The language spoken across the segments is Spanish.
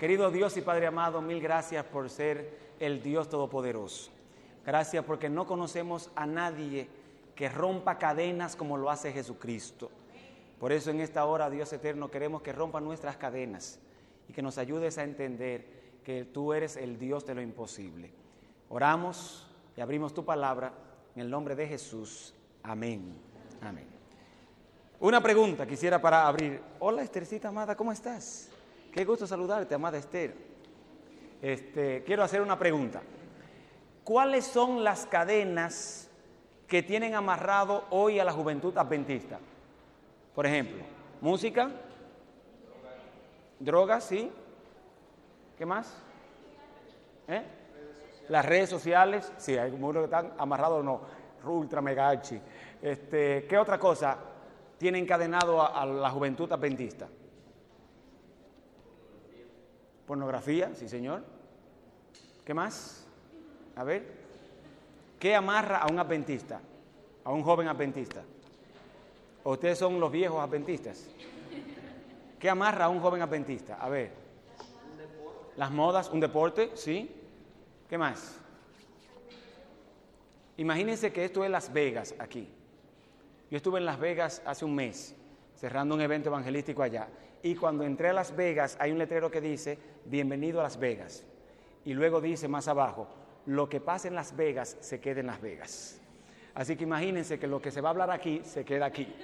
Querido Dios y Padre amado, mil gracias por ser el Dios Todopoderoso. Gracias porque no conocemos a nadie que rompa cadenas como lo hace Jesucristo. Por eso en esta hora, Dios eterno, queremos que rompa nuestras cadenas y que nos ayudes a entender que tú eres el Dios de lo imposible. Oramos y abrimos tu palabra en el nombre de Jesús. Amén. Amén. Una pregunta quisiera para abrir. Hola Estercita amada, ¿cómo estás? Qué gusto saludarte, amada Esther. Este, quiero hacer una pregunta. ¿Cuáles son las cadenas que tienen amarrado hoy a la juventud adventista? Por ejemplo, música, drogas, ¿sí? ¿Qué más? ¿Eh? Las redes sociales, sí, hay muchos que están amarrados, no, ultra megachi. Este, ¿Qué otra cosa tiene encadenado a la juventud adventista? Pornografía, sí señor. ¿Qué más? A ver. ¿Qué amarra a un adventista? A un joven adventista. ¿O ustedes son los viejos adventistas? ¿Qué amarra a un joven adventista? A ver. Las modas, un deporte, ¿sí? ¿Qué más? Imagínense que esto es Las Vegas, aquí. Yo estuve en Las Vegas hace un mes, cerrando un evento evangelístico allá. Y cuando entré a Las Vegas, hay un letrero que dice, bienvenido a Las Vegas. Y luego dice más abajo, lo que pasa en Las Vegas se queda en Las Vegas. Así que imagínense que lo que se va a hablar aquí se queda aquí.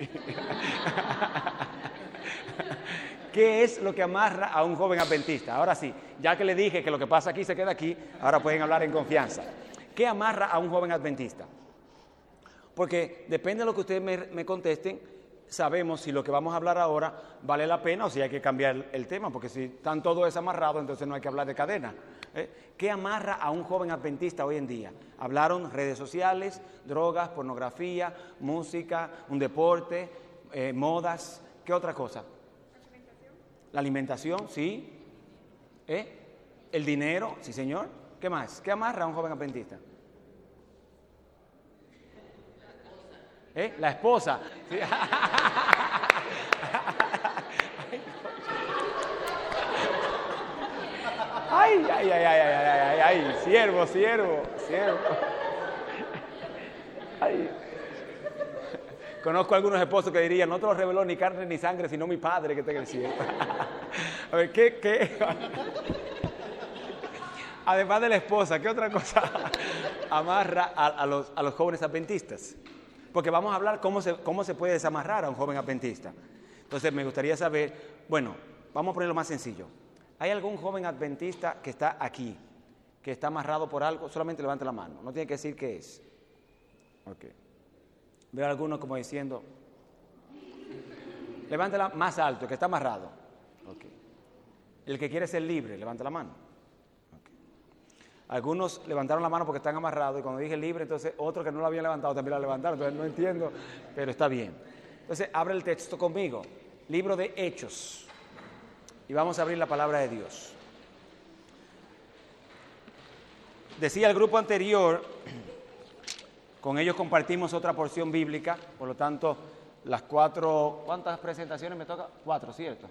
¿Qué es lo que amarra a un joven adventista? Ahora sí, ya que le dije que lo que pasa aquí se queda aquí, ahora pueden hablar en confianza. ¿Qué amarra a un joven adventista? Porque depende de lo que ustedes me, me contesten, sabemos si lo que vamos a hablar ahora vale la pena o si hay que cambiar el, tema, porque si están todos desamarrados, entonces no hay que hablar de cadena. ¿eh? ¿Qué amarra a un joven adventista hoy en día? Hablaron redes sociales, drogas, pornografía, música, un deporte, eh, modas, ¿qué otra cosa? La alimentación, sí. ¿Eh? El dinero, sí señor. ¿Qué más? ¿Qué amarra a un joven adventista? ¿Eh? La esposa. Ay, ay, ay, ay, ay, ay, ay, ay, siervo, siervo, siervo. Conozco algunos esposos que dirían, no te lo reveló ni carne ni sangre, sino mi padre que está en el cielo. A ver, ¿qué, qué? Además de la esposa, ¿qué otra cosa amarra a, a, los, a los jóvenes adventistas? Porque vamos a hablar cómo se, cómo se puede desamarrar a un joven adventista. Entonces me gustaría saber, bueno, vamos a ponerlo más sencillo. ¿Hay algún joven adventista que está aquí, que está amarrado por algo? Solamente levante la mano, no tiene que decir qué es. Ok. Veo a algunos como diciendo, levántela más alto, que está amarrado. Okay. El que quiere ser libre, levanta la mano. Algunos levantaron la mano porque están amarrados y cuando dije libre, entonces otros que no lo habían levantado también la levantaron. Entonces no entiendo, pero está bien. Entonces abre el texto conmigo. Libro de Hechos. Y vamos a abrir la palabra de Dios. Decía el grupo anterior, con ellos compartimos otra porción bíblica, por lo tanto, las cuatro, ¿cuántas presentaciones me toca? Cuatro, ¿cierto?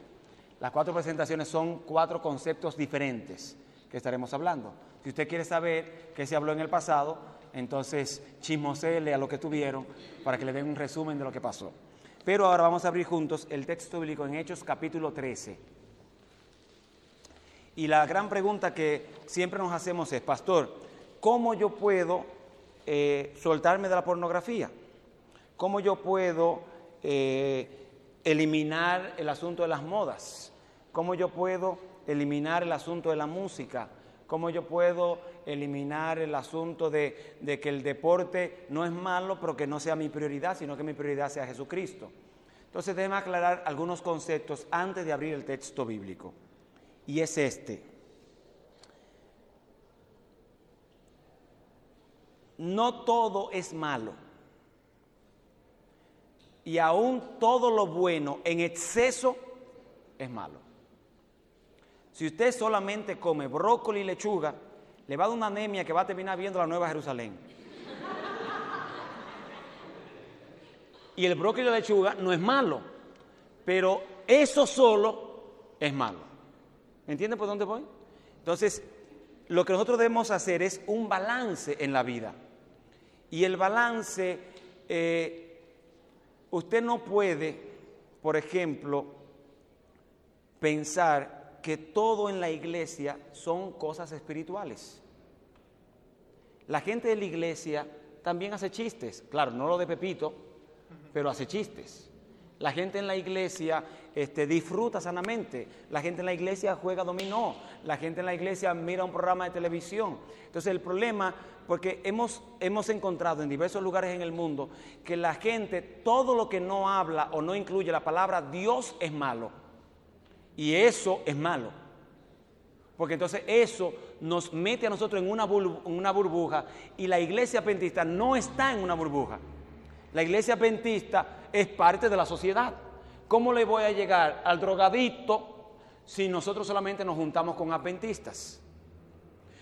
Las cuatro presentaciones son cuatro conceptos diferentes que estaremos hablando. Si usted quiere saber qué se habló en el pasado, entonces chismosele a lo que tuvieron para que le den un resumen de lo que pasó. Pero ahora vamos a abrir juntos el texto bíblico en Hechos capítulo 13. Y la gran pregunta que siempre nos hacemos es, pastor, ¿cómo yo puedo eh, soltarme de la pornografía? ¿Cómo yo puedo eh, eliminar el asunto de las modas? ¿Cómo yo puedo eliminar el asunto de la música? ¿Cómo yo puedo eliminar el asunto de, que el deporte no es malo, pero que no sea mi prioridad, sino que mi prioridad sea Jesucristo? Entonces, déjeme aclarar algunos conceptos antes de abrir el texto bíblico. Y es este. No todo es malo. Y aún todo lo bueno en exceso es malo. Si usted solamente come brócoli y lechuga, le va a dar una anemia que va a terminar viendo la Nueva Jerusalén. Y el brócoli y la lechuga no es malo, pero eso solo es malo. ¿Me entienden por dónde voy? Entonces, lo que nosotros debemos hacer es un balance en la vida. Y el balance, eh, usted no puede, por ejemplo, pensar que todo en la iglesia son cosas espirituales. La gente de la iglesia también hace chistes, claro, no lo de Pepito, pero hace chistes. La gente en la iglesia este, disfruta sanamente. La gente en la iglesia juega dominó. La gente en la iglesia mira un programa de televisión. Entonces el problema, porque hemos, hemos encontrado en diversos lugares en el mundo que la gente, todo lo que no habla o no incluye la palabra Dios es malo. Y eso es malo. Porque entonces eso nos mete a nosotros en una, burbuja y la iglesia pentista no está en una burbuja. La iglesia pentista es parte de la sociedad. ¿Cómo le voy a llegar al drogadicto si nosotros solamente nos juntamos con adventistas?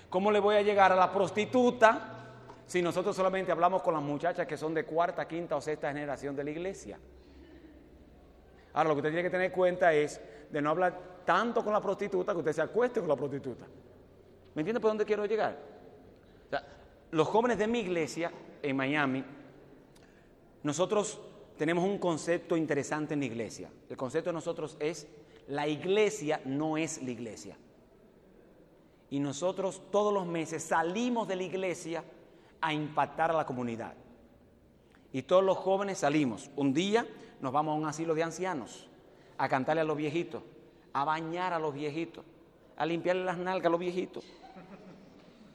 ¿Cómo le voy a llegar a la prostituta si nosotros solamente hablamos con las muchachas que son de cuarta, quinta o sexta generación de la iglesia? Ahora, lo que usted tiene que tener en cuenta es de no hablar tanto con la prostituta que usted se acueste con la prostituta. ¿Me entiende por dónde quiero llegar? los jóvenes de mi iglesia en Miami, nosotros tenemos un concepto interesante en la iglesia. El concepto de nosotros es, la iglesia no es la iglesia. Y nosotros todos los meses salimos de la iglesia a impactar a la comunidad. Y todos los jóvenes salimos. Un día nos vamos a un asilo de ancianos, a cantarle a los viejitos, a bañar a los viejitos, a limpiarle las nalgas a los viejitos.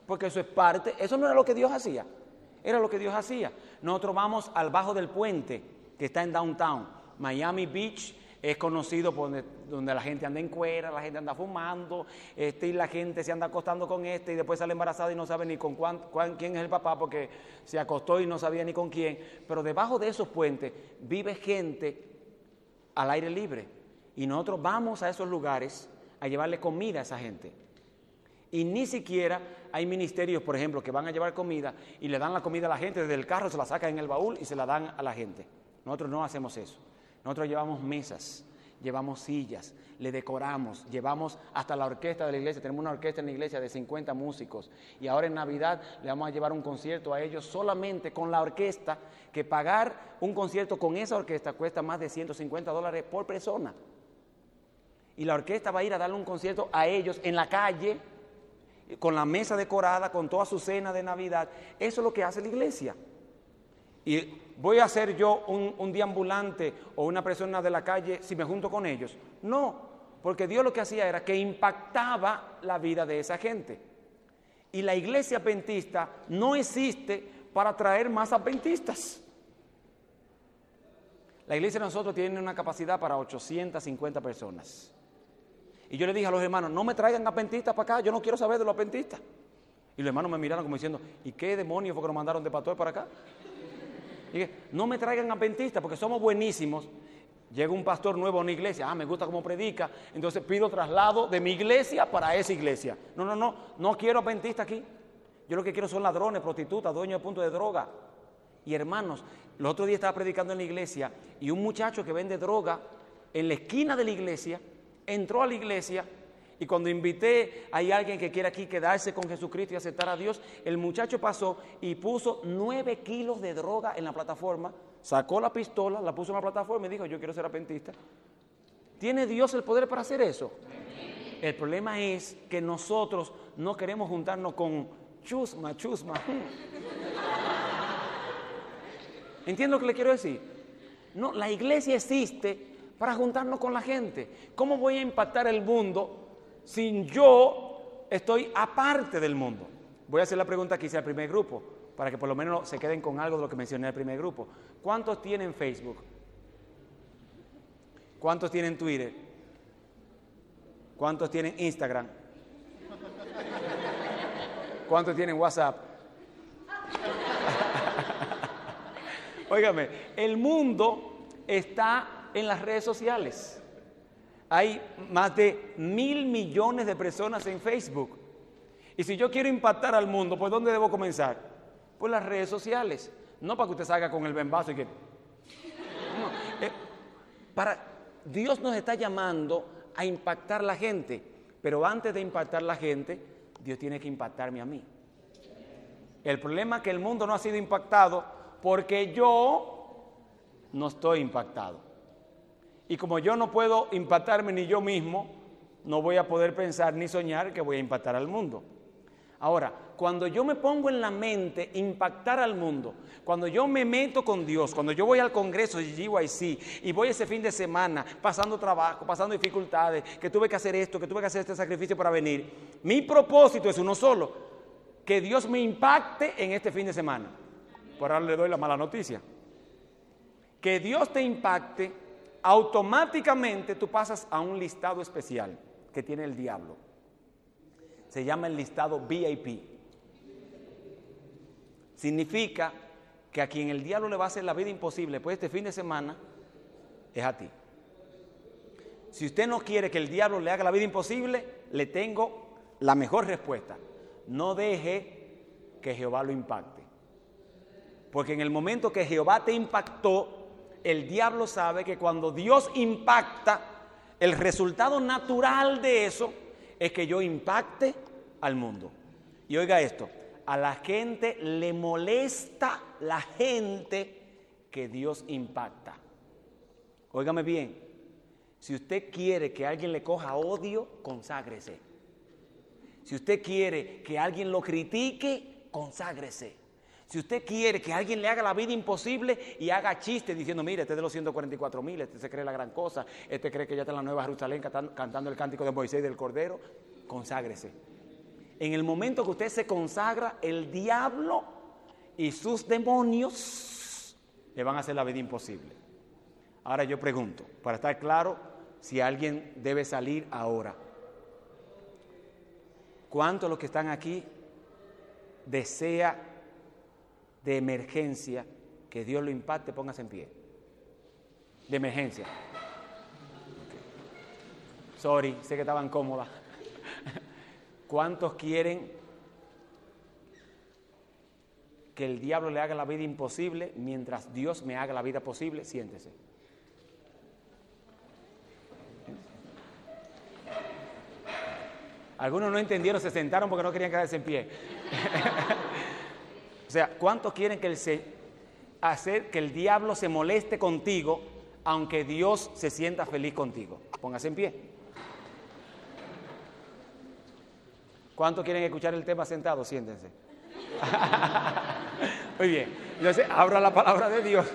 Porque eso es parte, eso no era lo que Dios hacía, era lo que Dios hacía. Nosotros vamos al bajo del puente que está en downtown. Miami Beach es conocido por donde, la gente anda en cuera, la gente anda fumando, este, y la gente se anda acostando con este y después sale embarazada y no sabe ni con quién es el papá porque se acostó y no sabía ni con quién. Pero debajo de esos puentes vive gente al aire libre y nosotros vamos a esos lugares a llevarle comida a esa gente. Y ni siquiera hay ministerios, por ejemplo, que van a llevar comida y le dan la comida a la gente desde el carro, se la sacan en el baúl y se la dan a la gente. Nosotros no hacemos eso. Nosotros llevamos mesas, llevamos sillas, le decoramos, llevamos hasta la orquesta de la iglesia. Tenemos una orquesta en la iglesia de 50 músicos y ahora en Navidad le vamos a llevar un concierto a ellos solamente con la orquesta, que pagar un concierto con esa orquesta cuesta más de 150 dólares por persona. Y la orquesta va a ir a darle un concierto a ellos en la calle, con la mesa decorada, con toda su cena de Navidad. Eso es lo que hace la iglesia. Y voy a ser yo un, un deambulante o una persona de la calle si me junto con ellos. No, porque Dios lo que hacía era que impactaba la vida de esa gente. Y la iglesia adventista no existe para traer más adventistas. La iglesia de nosotros tiene una capacidad para 850 personas. Y yo le dije a los hermanos, no me traigan adventistas para acá, yo no quiero saber de los adventistas. Y los hermanos me miraron como diciendo, ¿y qué demonios fue que nos mandaron de pastor para acá? No me traigan adventistas porque somos buenísimos. Llega un pastor nuevo a una iglesia, ah, me gusta cómo predica, entonces pido traslado de mi iglesia para esa iglesia. No, no, no, no quiero adventistas aquí. Yo lo que quiero son ladrones, prostitutas, dueños de punto de droga. Y hermanos, el otro día estaba predicando en la iglesia y un muchacho que vende droga en la esquina de la iglesia entró a la iglesia y cuando invité, hay alguien que quiere aquí quedarse con Jesucristo y aceptar a Dios, el muchacho pasó y puso nueve kilos de droga en la plataforma, sacó la pistola, la puso en la plataforma y dijo, yo quiero ser apentista. ¿Tiene Dios el poder para hacer eso? El problema es que nosotros no queremos juntarnos con chusma, chusma. ¿Entiendo lo que le quiero decir? No, la iglesia existe para juntarnos con la gente. ¿Cómo voy a impactar el mundo sin yo estoy aparte del mundo. Voy a hacer la pregunta que hice al primer grupo, para que por lo menos se queden con algo de lo que mencioné al primer grupo. ¿Cuántos tienen Facebook? ¿Cuántos tienen Twitter? ¿Cuántos tienen Instagram? ¿Cuántos tienen WhatsApp? Óigame, el mundo está en las redes sociales. Hay más de mil millones de personas en Facebook. Y si yo quiero impactar al mundo, ¿por dónde debo comenzar? Por las redes sociales. No para que usted salga con el bembazo y que... Eh, para... Dios nos está llamando a impactar la gente. Pero antes de impactar la gente, Dios tiene que impactarme a mí. El problema es que el mundo no ha sido impactado porque yo no estoy impactado. Y como yo no puedo impactarme ni yo mismo, no voy a poder pensar ni soñar que voy a impactar al mundo. Ahora, cuando yo me pongo en la mente impactar al mundo, cuando yo me meto con Dios, cuando yo voy al Congreso de GYC y voy ese fin de semana pasando trabajo, pasando dificultades, que tuve que hacer esto, que tuve que hacer este sacrificio para venir, mi propósito es uno solo, que Dios me impacte en este fin de semana. Por ahora le doy la mala noticia. Que Dios te impacte, automáticamente tú pasas a un listado especial que tiene el diablo. Se llama el listado VIP. Significa que a quien el diablo le va a hacer la vida imposible, pues este fin de semana, es a ti. Si usted no quiere que el diablo le haga la vida imposible, le tengo la mejor respuesta. No deje que Jehová lo impacte. Porque en el momento que Jehová te impactó, el diablo sabe que cuando Dios impacta, el resultado natural de eso es que yo impacte al mundo. Y oiga esto, a la gente le molesta la gente que Dios impacta. Óigame bien, si usted quiere que alguien le coja odio, conságrese. Si usted quiere que alguien lo critique, conságrese. Si usted quiere que alguien le haga la vida imposible y haga chistes diciendo, mire, este es de los 144 mil, este se cree la gran cosa, este cree que ya está en la Nueva Jerusalén cantando el cántico de Moisés del Cordero, conságrese. En el momento que usted se consagra, el diablo y sus demonios le van a hacer la vida imposible. Ahora yo pregunto, para estar claro, si alguien debe salir ahora. ¿Cuántos los que están aquí desea de emergencia que Dios lo impacte? Póngase en pie. De emergencia. Sorry, sé que estaban cómodas. ¿Cuántos quieren que el diablo le haga la vida imposible mientras Dios me haga la vida posible? Siéntese. Algunos no entendieron, se sentaron porque no querían quedarse en pie. o sea, ¿cuántos quieren que el, hacer que el diablo se moleste contigo aunque Dios se sienta feliz contigo? Póngase en pie. ¿Cuántos quieren escuchar el tema sentado? Siéntense. Muy bien. Entonces, abra la palabra de Dios.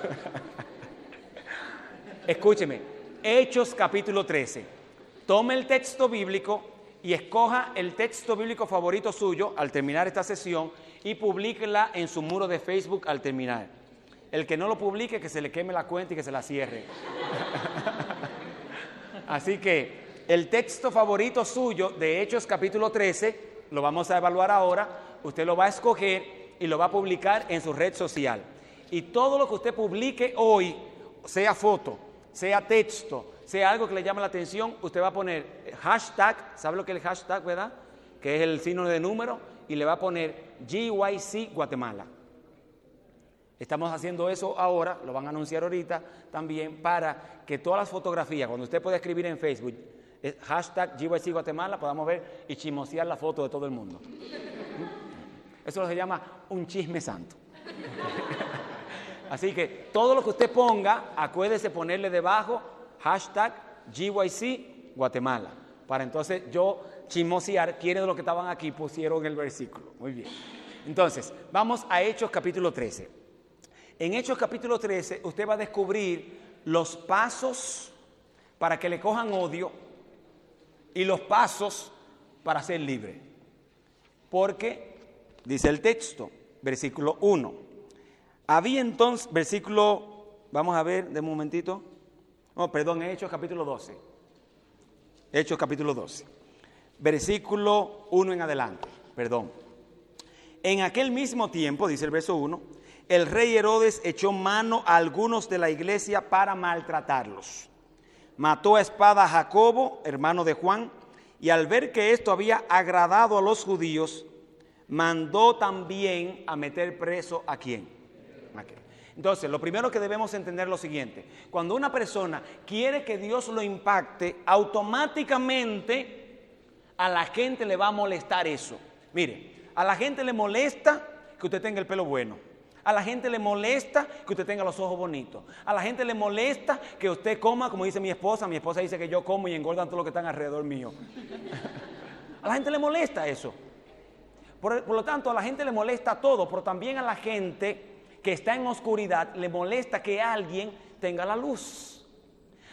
Escúcheme. Hechos capítulo 13. Tome el texto bíblico y escoja el texto bíblico favorito suyo al terminar esta sesión y publíquela en su muro de Facebook al terminar. El que no lo publique, que se le queme la cuenta y que se la cierre. Así que el texto favorito suyo de Hechos capítulo 13 lo vamos a evaluar ahora, usted lo va a escoger y lo va a publicar en su red social. Y todo lo que usted publique hoy, sea foto, sea texto, sea algo que le llame la atención, usted va a poner hashtag, ¿sabe lo que es el hashtag, verdad? Que es el signo de número, y le va a poner GYC Guatemala. Estamos haciendo eso ahora, lo van a anunciar ahorita también, para que todas las fotografías, cuando usted pueda escribir en Facebook, hashtag GYC Guatemala, podamos ver y chismosear la foto de todo el mundo. Eso se llama un chisme santo. Así que todo lo que usted ponga, acuérdese ponerle debajo hashtag GYC Guatemala. Para entonces yo chismosear quiénes de los que estaban aquí pusieron el versículo. Muy bien. Entonces, vamos a Hechos capítulo 13. En Hechos capítulo 13 usted va a descubrir los pasos para que le cojan odio y los pasos para ser libre. Porque, dice el texto, versículo 1, había entonces, versículo, vamos a ver de un momentito, no, perdón, Hechos capítulo 12, Hechos capítulo 12, versículo 1 en adelante, perdón. En aquel mismo tiempo, dice el verso 1, el rey Herodes echó mano a algunos de la iglesia para maltratarlos mató a espada a Jacobo, hermano de Juan, y al ver que esto había agradado a los judíos, mandó también a meter preso a quién. Entonces, lo primero que debemos entender es lo siguiente. Cuando una persona quiere que Dios lo impacte, automáticamente A la gente le va a molestar eso. Mire, a la gente le molesta que usted tenga el pelo bueno. A la gente le molesta que usted tenga los ojos bonitos. A la gente le molesta que usted coma, como dice mi esposa. Mi esposa dice que yo como y engordan todo lo que están alrededor mío. a la gente le molesta eso. Por, por, lo tanto, a la gente le molesta todo, pero también a la gente que está en oscuridad le molesta que alguien tenga la luz.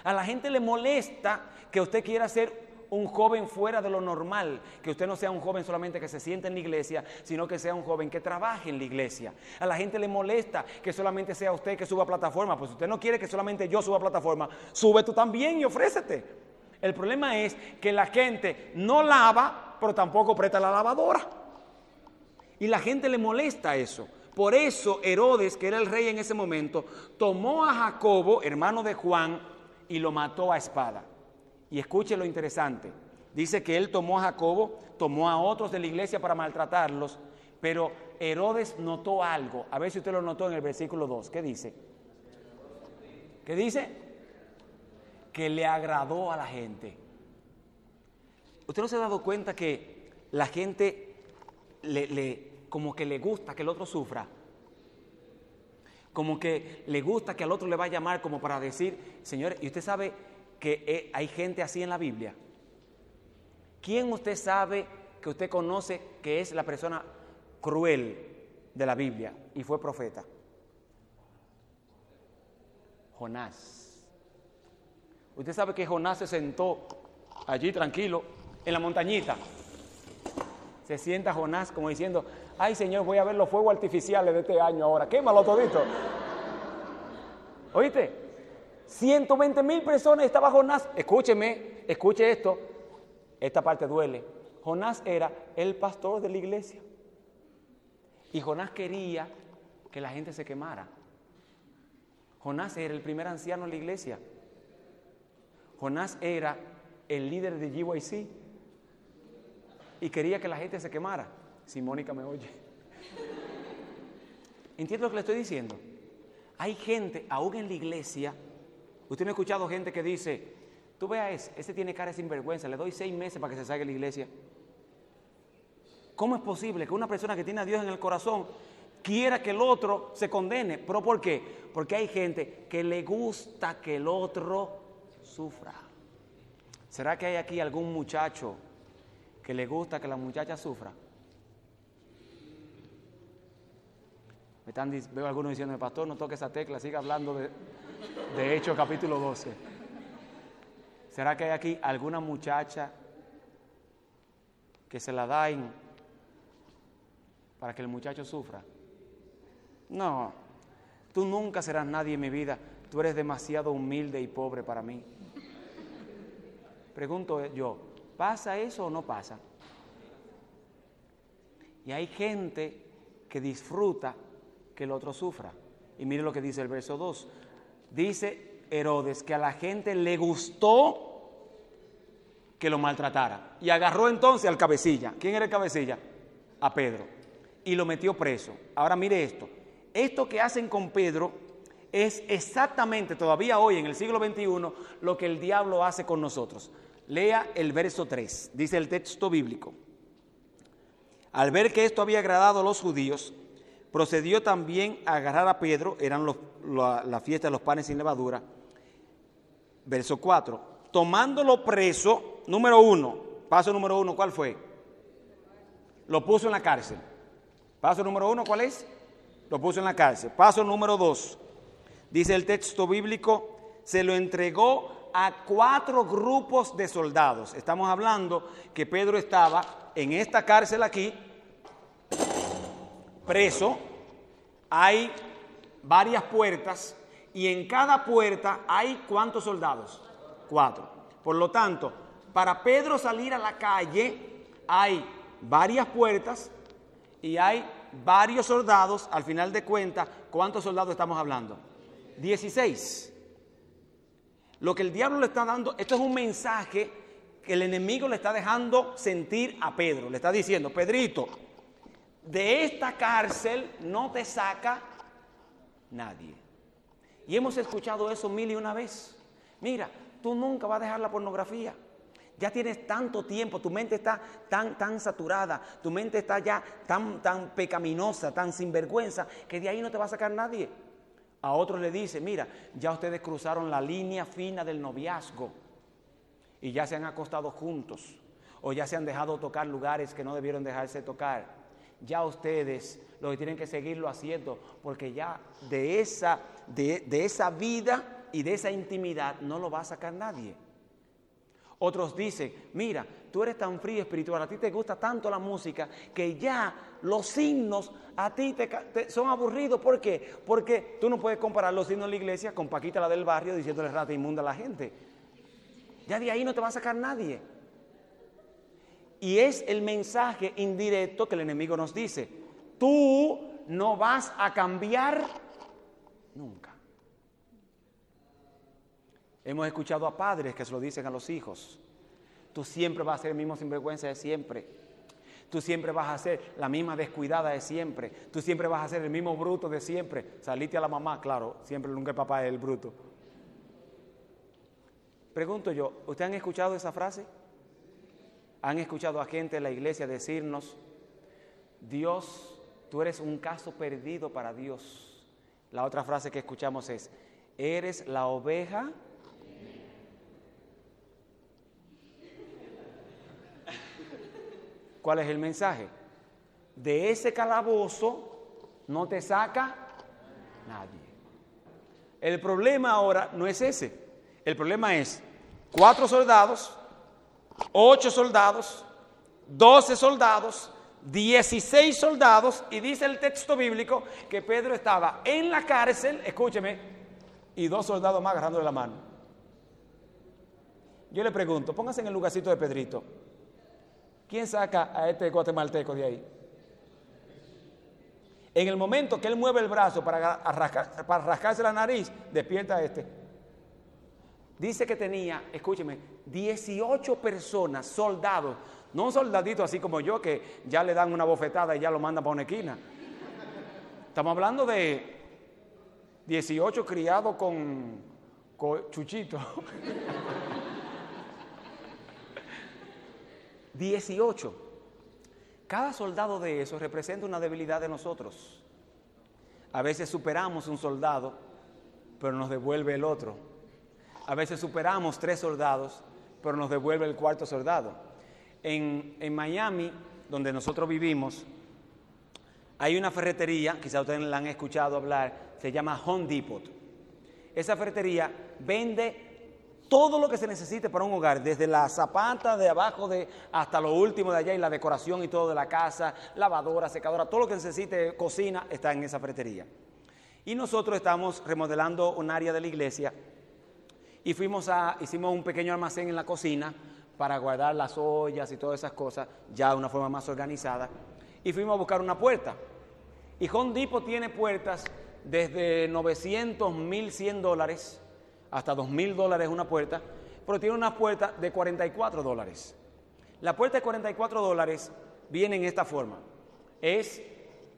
A la gente le molesta que usted quiera ser un joven fuera de lo normal, que usted no sea un joven solamente que se siente en la iglesia, sino que sea un joven que trabaje en la iglesia. A la gente le molesta que solamente sea usted que suba plataforma, pues usted no quiere que solamente yo suba plataforma, sube tú también y ofrécete. El problema es que la gente no lava, pero tampoco presta la lavadora. Y la gente le molesta eso. Por eso Herodes, que era el rey en ese momento, tomó a Jacobo, hermano de Juan, y lo mató a espada. Y escuche lo interesante. Dice que él tomó a Jacobo, tomó a otros de la iglesia para maltratarlos, pero Herodes notó algo. A ver si usted lo notó en el versículo 2. ¿Qué dice? ¿Qué dice? Que le agradó a la gente. ¿Usted no se ha dado cuenta que la gente le, como que le gusta que el otro sufra. Como que le gusta que al otro le va a llamar como para decir, Señor, ¿y usted sabe que eh, hay gente así en la Biblia? ¿Quién usted sabe que usted conoce que es la persona cruel de la Biblia y fue profeta? Jonás. Usted sabe que Jonás se sentó allí tranquilo en la montañita. Se sienta Jonás como diciendo, ay Señor, voy a ver los fuegos artificiales de este año ahora, quémalo todito. ¿Oíste? 120 mil personas estaba Jonás. Escúcheme, escuche esto. Esta parte duele. Jonás era el pastor de la iglesia. Y Jonás quería que la gente se quemara. Jonás era el primer anciano en la iglesia. Jonás era el líder de GYC. Y quería que la gente se quemara. Si Mónica me oye. ¿Entiende lo que le estoy diciendo? Hay gente, aún en la iglesia, usted no ha escuchado gente que dice, tú veas, ese tiene cara de sinvergüenza, le doy seis meses para que se salga de la iglesia. ¿Cómo es posible que una persona que tiene a Dios en el corazón quiera que el otro se condene? ¿Pero por qué? Porque hay gente que le gusta que el otro sufra. ¿Será que hay aquí algún muchacho que le gusta que la muchacha sufra? están, veo algunos diciendo, pastor, no toque esa tecla, siga hablando de, de Hechos capítulo 12. ¿Será que hay aquí alguna muchacha que se la da para que el muchacho sufra? No, tú nunca serás nadie en mi vida, tú eres demasiado humilde y pobre para mí. Pregunto yo, ¿pasa eso o no pasa? Y hay gente que disfruta que el otro sufra. Y mire lo que dice el verso 2. Dice Herodes que a la gente le gustó que lo maltratara. Y agarró entonces al cabecilla. ¿Quién era el cabecilla? A Pedro. Y lo metió preso. Ahora mire esto. Esto que hacen con Pedro es exactamente todavía hoy en el siglo XXI lo que el diablo hace con nosotros. Lea el verso 3. Dice el texto bíblico. Al ver que esto había agradado a los judíos, procedió también a agarrar a Pedro, eran la, fiesta de los panes sin levadura. Verso 4, tomándolo preso, número uno, paso número uno, ¿cuál fue? Lo puso en la cárcel. Paso número uno, ¿cuál es? Lo puso en la cárcel. Paso número dos, dice el texto bíblico, se lo entregó a cuatro grupos de soldados. Estamos hablando que Pedro estaba en esta cárcel aquí, preso, hay varias puertas y en cada puerta hay cuántos soldados? Cuatro. Por lo tanto, para Pedro salir a la calle hay varias puertas y hay varios soldados. Al final de cuentas, ¿cuántos soldados estamos hablando? Dieciséis. Lo que el diablo le está dando, esto es un mensaje que el enemigo le está dejando sentir a Pedro. Le está diciendo, Pedrito, de esta cárcel no te saca nadie. Y hemos escuchado eso mil y una vez. Mira, tú nunca vas a dejar la pornografía. Ya tienes tanto tiempo, tu mente está tan, tan saturada, tu mente está ya tan, tan pecaminosa, tan sinvergüenza, que de ahí no te va a sacar nadie. A otros le dice, mira, ya ustedes cruzaron la línea fina del noviazgo y ya se han acostado juntos o ya se han dejado tocar lugares que no debieron dejarse tocar. Ya ustedes lo que tienen que seguirlo haciendo porque ya de esa, de, de esa vida y de esa intimidad no lo va a sacar nadie. Otros dicen, mira, tú eres tan frío espiritual, a ti te gusta tanto la música, que ya los himnos a ti te, son aburridos. ¿Por qué? Porque tú no puedes comparar los himnos de la iglesia con Paquita la del barrio diciéndole rata inmunda a la gente. Ya de ahí no te va a sacar nadie. Y es el mensaje indirecto que el enemigo nos dice. Tú no vas a cambiar nunca. Hemos escuchado a padres que se lo dicen a los hijos. Tú siempre vas a ser el mismo sinvergüenza de siempre. Tú siempre vas a ser la misma descuidada de siempre. Tú siempre vas a ser el mismo bruto de siempre. Salite a la mamá, claro, siempre nunca el papá es el bruto. Pregunto yo, ¿ustedes han escuchado esa frase? ¿Han escuchado a gente en la iglesia decirnos, Dios, tú eres un caso perdido para Dios? La otra frase que escuchamos es, eres la oveja ¿Cuál es el mensaje? De ese calabozo no te saca nadie. El problema ahora no es ese. El problema es cuatro soldados, ocho soldados, doce soldados, dieciséis soldados, y dice el texto bíblico que Pedro estaba en la cárcel, escúcheme, y dos soldados más agarrándole la mano. Yo le pregunto, póngase en el lugarcito de Pedrito. ¿Quién saca a este guatemalteco de ahí? En el momento que él mueve el brazo para, para rascarse la nariz, despierta a este. Dice que tenía, escúcheme, 18 personas, soldados, no un soldadito así como yo que ya le dan una bofetada y ya lo mandan para una esquina. Estamos hablando de 18 criados con, con chuchito. 18. Cada soldado de esos representa una debilidad de nosotros. A veces superamos un soldado, pero nos devuelve el otro. A veces superamos tres soldados, pero nos devuelve el cuarto soldado. En, Miami, donde nosotros vivimos, hay una ferretería, quizá ustedes la han escuchado hablar, se llama Home Depot. Esa ferretería vende todo lo que se necesite para un hogar, desde la zapata de abajo de, hasta lo último de allá y la decoración y todo de la casa, lavadora, secadora, todo lo que necesite, cocina, está en esa fretería. Y nosotros estamos remodelando un área de la iglesia y fuimos a, hicimos un pequeño almacén en la cocina para guardar las ollas y todas esas cosas, ya de una forma más organizada. Y fuimos a buscar una puerta. Y Home tiene puertas desde 900, 1100 dólares hasta dos mil dólares una puerta, pero tiene una puerta de 44 dólares. La puerta de 44 dólares viene en esta forma. Es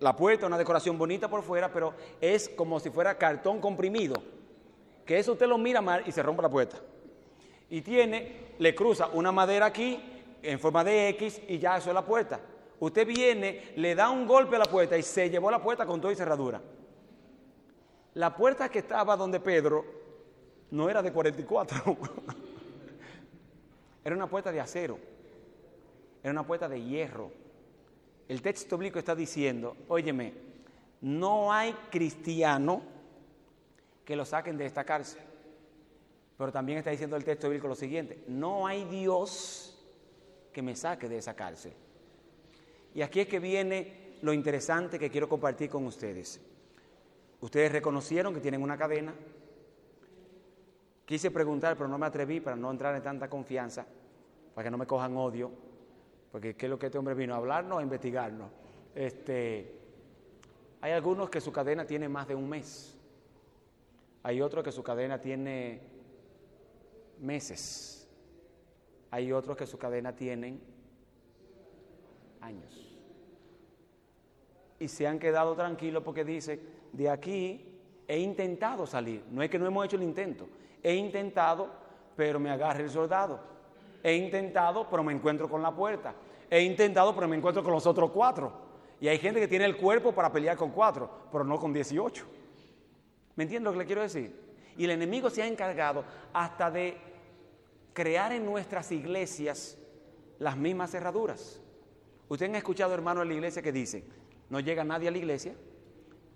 la puerta, una decoración bonita por fuera, pero es como si fuera cartón comprimido. Que eso usted lo mira mal y se rompe la puerta. Y tiene, le cruza una madera aquí en forma de X y ya eso es la puerta. Usted viene, le da un golpe a la puerta y se llevó la puerta con todo y cerradura. La puerta que estaba donde Pedro no era de 44. era una puerta de acero. Era una puerta de hierro. El texto bíblico está diciendo, óyeme, no hay cristiano que lo saquen de esta cárcel. Pero también está diciendo el texto bíblico lo siguiente, no hay Dios que me saque de esa cárcel. Y aquí es que viene lo interesante que quiero compartir con ustedes. Ustedes reconocieron que tienen una cadena, Quise preguntar, pero no me atreví para no entrar en tanta confianza, para que no me cojan odio, porque ¿qué es lo que este hombre vino a hablarnos, a investigarnos? Este, hay algunos que su cadena tiene más de un mes, hay otros que su cadena tiene meses, hay otros que su cadena tienen años. Y se han quedado tranquilos porque dice, de aquí he intentado salir, no es que no hemos hecho el intento, he intentado, pero me agarra el soldado. He intentado, pero me encuentro con la puerta. He intentado, pero me encuentro con los otros cuatro. Y hay gente que tiene el cuerpo para pelear con cuatro, pero no con 18. ¿Me entiende lo que le quiero decir? Y el enemigo se ha encargado hasta de crear en nuestras iglesias las mismas cerraduras. Ustedes han escuchado hermanos de la iglesia que dicen, no llega nadie a la iglesia,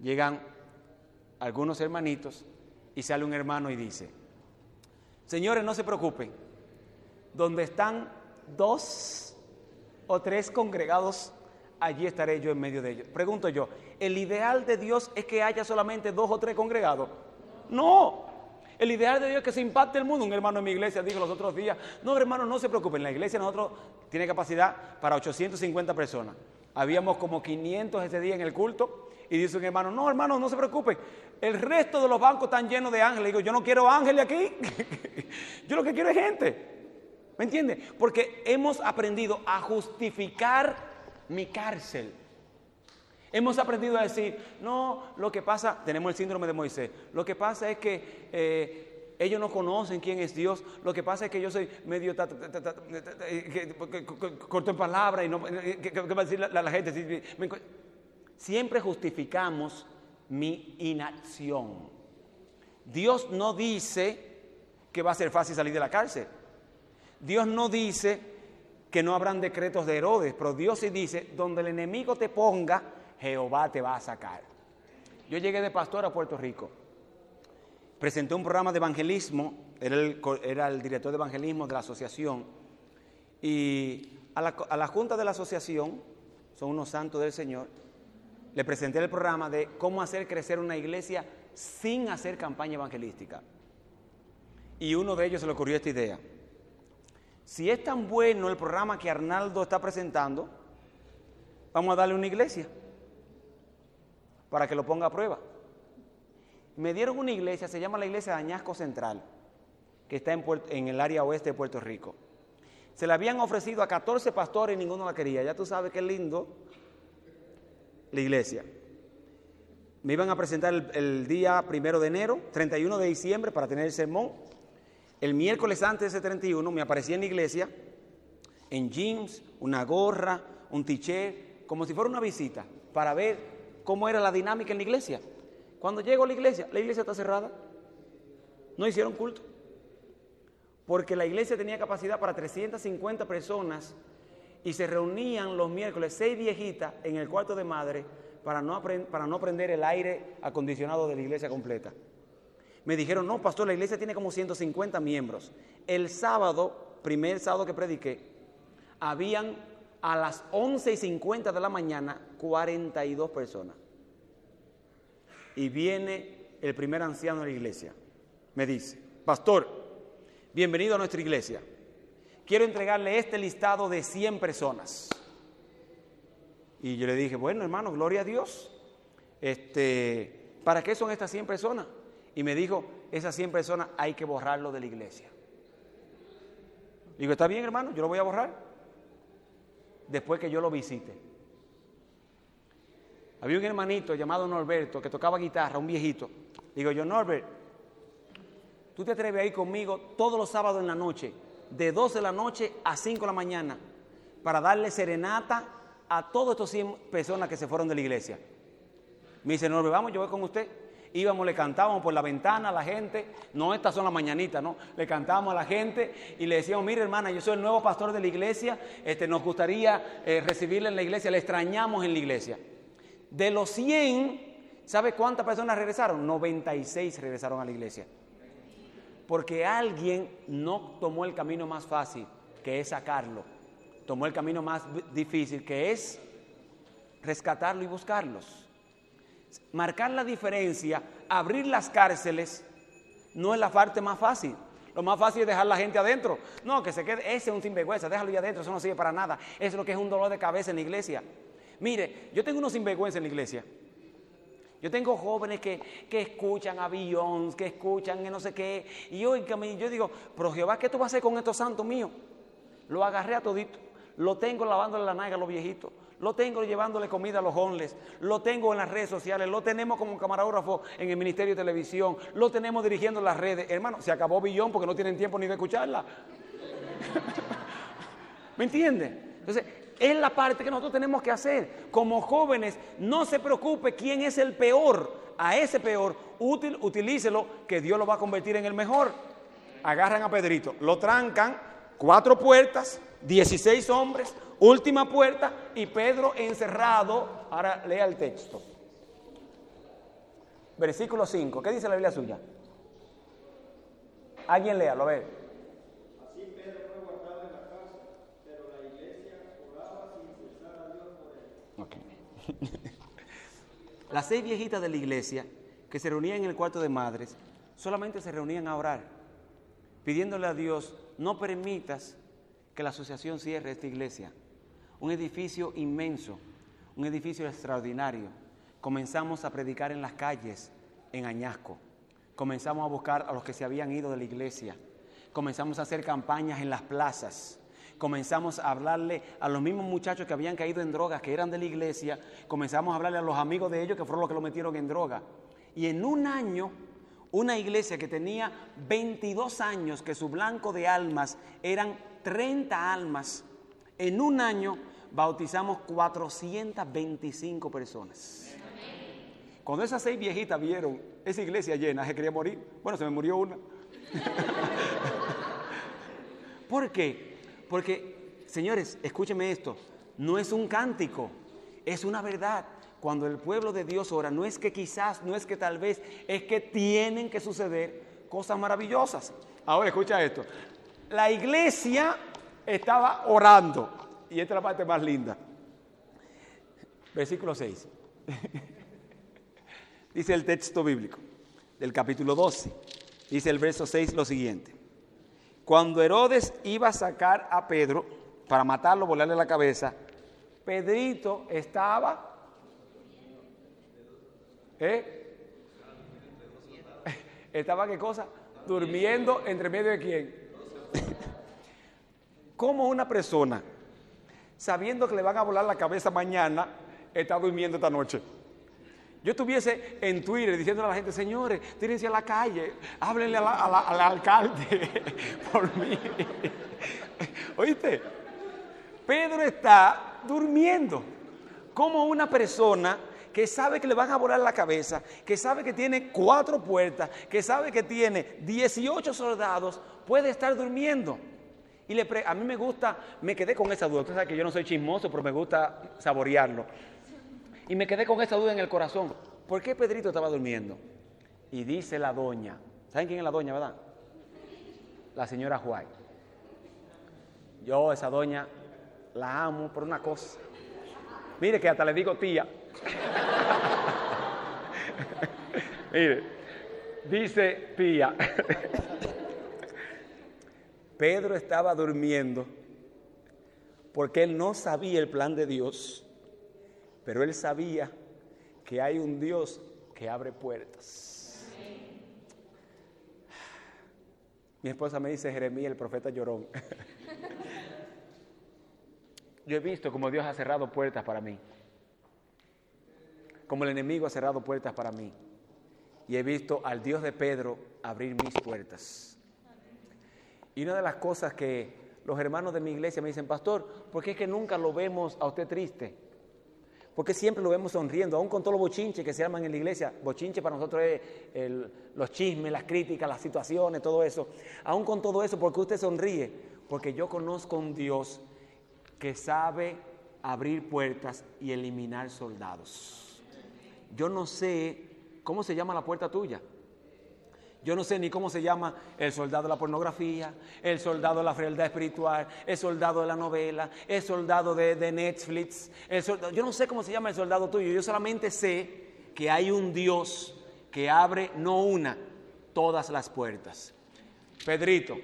llegan algunos hermanitos y sale un hermano y dice, señores, no se preocupen, donde están dos o tres congregados, allí estaré yo en medio de ellos. Pregunto yo, ¿el ideal de Dios es que haya solamente dos o tres congregados? No, el ideal de Dios es que se impacte el mundo. Un hermano en mi iglesia dijo los otros días, no hermano, no se preocupen, la iglesia nosotros tiene capacidad para 850 personas. Habíamos como 500 ese día en el culto y dice un hermano, no hermano, no se preocupen, el resto de los bancos están llenos de ángeles. Digo, yo no quiero ángeles aquí, yo lo que quiero es gente. ¿Me entiende? Porque hemos aprendido a justificar mi cárcel. Hemos aprendido a decir, no, lo que pasa, tenemos el síndrome de Moisés, lo que pasa es que eh, ellos no conocen quién es Dios, lo que pasa es que yo soy medio corto en palabra y no, ¿qué, va a decir la, gente? Siempre justificamos mi inacción. Dios no dice que va a ser fácil salir de la cárcel. Dios no dice que no habrán decretos de Herodes, pero Dios sí dice, donde el enemigo te ponga, Jehová te va a sacar. Yo llegué de pastor a Puerto Rico, presenté un programa de evangelismo, era el, era el director de evangelismo de la asociación, y a la, a la junta de la asociación, son unos santos del Señor, le presenté el programa de cómo hacer crecer una iglesia sin hacer campaña evangelística. Y uno de ellos se le ocurrió esta idea. Si es tan bueno el programa que Arnaldo está presentando, vamos a darle una iglesia para que lo ponga a prueba. Me dieron una iglesia, se llama la iglesia de Añasco Central, que está en, el área oeste de Puerto Rico. Se la habían ofrecido a 14 pastores y ninguno la quería. Ya tú sabes qué lindo la iglesia. Me iban a presentar el, el, día primero de enero, 31 de diciembre, para tener el sermón. El miércoles antes de ese 31 me aparecía en la iglesia en jeans, una gorra, un tiché, como si fuera una visita, para ver cómo era la dinámica en la iglesia. Cuando llego a la iglesia, la iglesia está cerrada. No hicieron culto. Porque la iglesia tenía capacidad para 350 personas y se reunían los miércoles seis viejitas en el cuarto de madre para no, para no prender el aire acondicionado de la iglesia completa. Me dijeron, no, pastor, la iglesia tiene como 150 miembros. El sábado, primer sábado que prediqué, habían a las 11 y 50 de la mañana 42 personas. Y viene el primer anciano de la iglesia. Me dice, pastor, bienvenido a nuestra iglesia. Quiero entregarle este listado de 100 personas. Y yo le dije, bueno, hermano, gloria a Dios. Este, ¿Para qué son estas 100 personas? Y me dijo, esas 100 personas hay que borrarlo de la iglesia. Digo, está bien hermano, yo lo voy a borrar después que yo lo visite. Había un hermanito llamado Norberto que tocaba guitarra, un viejito. Digo yo, Norbert, tú te atreves a ir conmigo todos los sábados en la noche, de 12 de la noche a 5 de la mañana, para darle serenata a todos estos 100 personas que se fueron de la iglesia. Me dice, Norbert, vamos, yo voy con usted íbamos, le cantábamos por la ventana a la gente, no estas son las mañanitas, no, le cantábamos a la gente y le decíamos, mire hermana, yo soy el nuevo pastor de la iglesia, este, nos gustaría eh, recibirle en la iglesia, le extrañamos en la iglesia. De los 100, ¿sabe cuántas personas regresaron? 96 regresaron a la iglesia. Porque alguien no tomó el camino más fácil, que es sacarlo, tomó el camino más difícil, que es rescatarlo y buscarlos marcar la diferencia, abrir las cárceles, no es la parte más fácil. Lo más fácil es dejar la gente adentro. No, que se quede, ese es un sinvergüenza, déjalo ahí adentro, eso no sirve para nada. Eso es lo que es un dolor de cabeza en la iglesia. Mire, yo tengo unos sinvergüenza en la iglesia. Yo tengo jóvenes que, escuchan a que escuchan que no sé qué. Y yo, yo digo, pero Jehová, ¿qué tú vas a hacer con estos santos míos? Lo agarré a todito. Lo tengo lavándole la nalga a los viejitos lo tengo llevándole comida a los homeless, lo tengo en las redes sociales, lo tenemos como camarógrafo en el Ministerio de Televisión, lo tenemos dirigiendo las redes. Hermano, se acabó Billón porque no tienen tiempo ni de escucharla. ¿Me entiende? Entonces, es la parte que nosotros tenemos que hacer. Como jóvenes, no se preocupe quién es el peor. A ese peor, útil, utilícelo, que Dios lo va a convertir en el mejor. Agarran a Pedrito, lo trancan, cuatro puertas, 16 hombres, última puerta y Pedro encerrado. Ahora lea el texto. Versículo 5. ¿Qué dice la Biblia suya? Alguien léalo, a ver. Así Pedro fue guardado en la casa, pero la iglesia oraba sin cesar a Dios por él. Okay. Las seis viejitas de la iglesia que se reunían en el cuarto de madres solamente se reunían a orar, pidiéndole a Dios, no permitas que la asociación cierre esta iglesia. Un edificio inmenso, un edificio extraordinario. Comenzamos a predicar en las calles, en Añasco. Comenzamos a buscar a los que se habían ido de la iglesia. Comenzamos a hacer campañas en las plazas. Comenzamos a hablarle a los mismos muchachos que habían caído en drogas, que eran de la iglesia. Comenzamos a hablarle a los amigos de ellos que fueron los que lo metieron en droga. Y en un año una iglesia que tenía 22 años, que su blanco de almas eran 30 almas, en un año bautizamos 425 personas. Cuando esas seis viejitas vieron esa iglesia llena, se quería morir. Bueno, se me murió una. ¿Por qué? Porque, señores, escúcheme esto, no es un cántico, es una verdad. Cuando el pueblo de Dios ora, no es que quizás, no es que tal vez, es que tienen que suceder cosas maravillosas. Ahora escucha esto la iglesia estaba orando. Y esta es la parte más linda. Versículo 6. Dice el texto bíblico del capítulo 12. Dice el verso 6 lo siguiente. Cuando Herodes iba a sacar a Pedro para matarlo, volarle la cabeza, Pedrito estaba... ¿Eh? ¿Estaba qué cosa? Durmiendo entre medio de quién? ¿Cómo una persona, sabiendo que le van a volar la cabeza mañana, está durmiendo esta noche? Yo estuviese en Twitter diciendo a la gente, señores, tírense a la calle, háblenle al alcalde por mí. ¿Oíste? Pedro está durmiendo. Como una persona que sabe que le van a volar la cabeza, que sabe que tiene cuatro puertas, que sabe que tiene 18 soldados, puede estar durmiendo. Y le a mí me gusta, me quedé con esa duda. Usted sabe que yo no soy chismoso, pero me gusta saborearlo. Y me quedé con esa duda en el corazón. ¿Por qué Pedrito estaba durmiendo? Y dice la doña, ¿saben quién es la doña, verdad? La señora Juárez. Yo esa doña la amo por una cosa. Mire que hasta le digo tía. Mire, dice tía. Pedro estaba durmiendo porque él no sabía el plan de Dios, pero él sabía que hay un Dios que abre puertas. Mi esposa me dice Jeremías, el profeta llorón. Yo he visto como Dios ha cerrado puertas para mí, como el enemigo ha cerrado puertas para mí, y he visto al Dios de Pedro abrir mis puertas. Y una de las cosas que los hermanos de mi iglesia me dicen, pastor, ¿por qué es que nunca lo vemos a usted triste? Porque siempre lo vemos sonriendo, aún con todos los bochinches que se llaman en la iglesia. Bochinche para nosotros es los chismes, las críticas, las situaciones, todo eso. Aún con todo eso, ¿por qué usted sonríe? Porque yo conozco un Dios que sabe abrir puertas y eliminar soldados. Yo no sé cómo se llama la puerta tuya. Yo no sé ni cómo se llama el soldado de la pornografía, el soldado de la frialdad espiritual, el soldado de la novela, el soldado de, Netflix. yo no sé cómo se llama el soldado tuyo. Yo solamente sé que hay un Dios que abre no una, todas las puertas. Pedrito.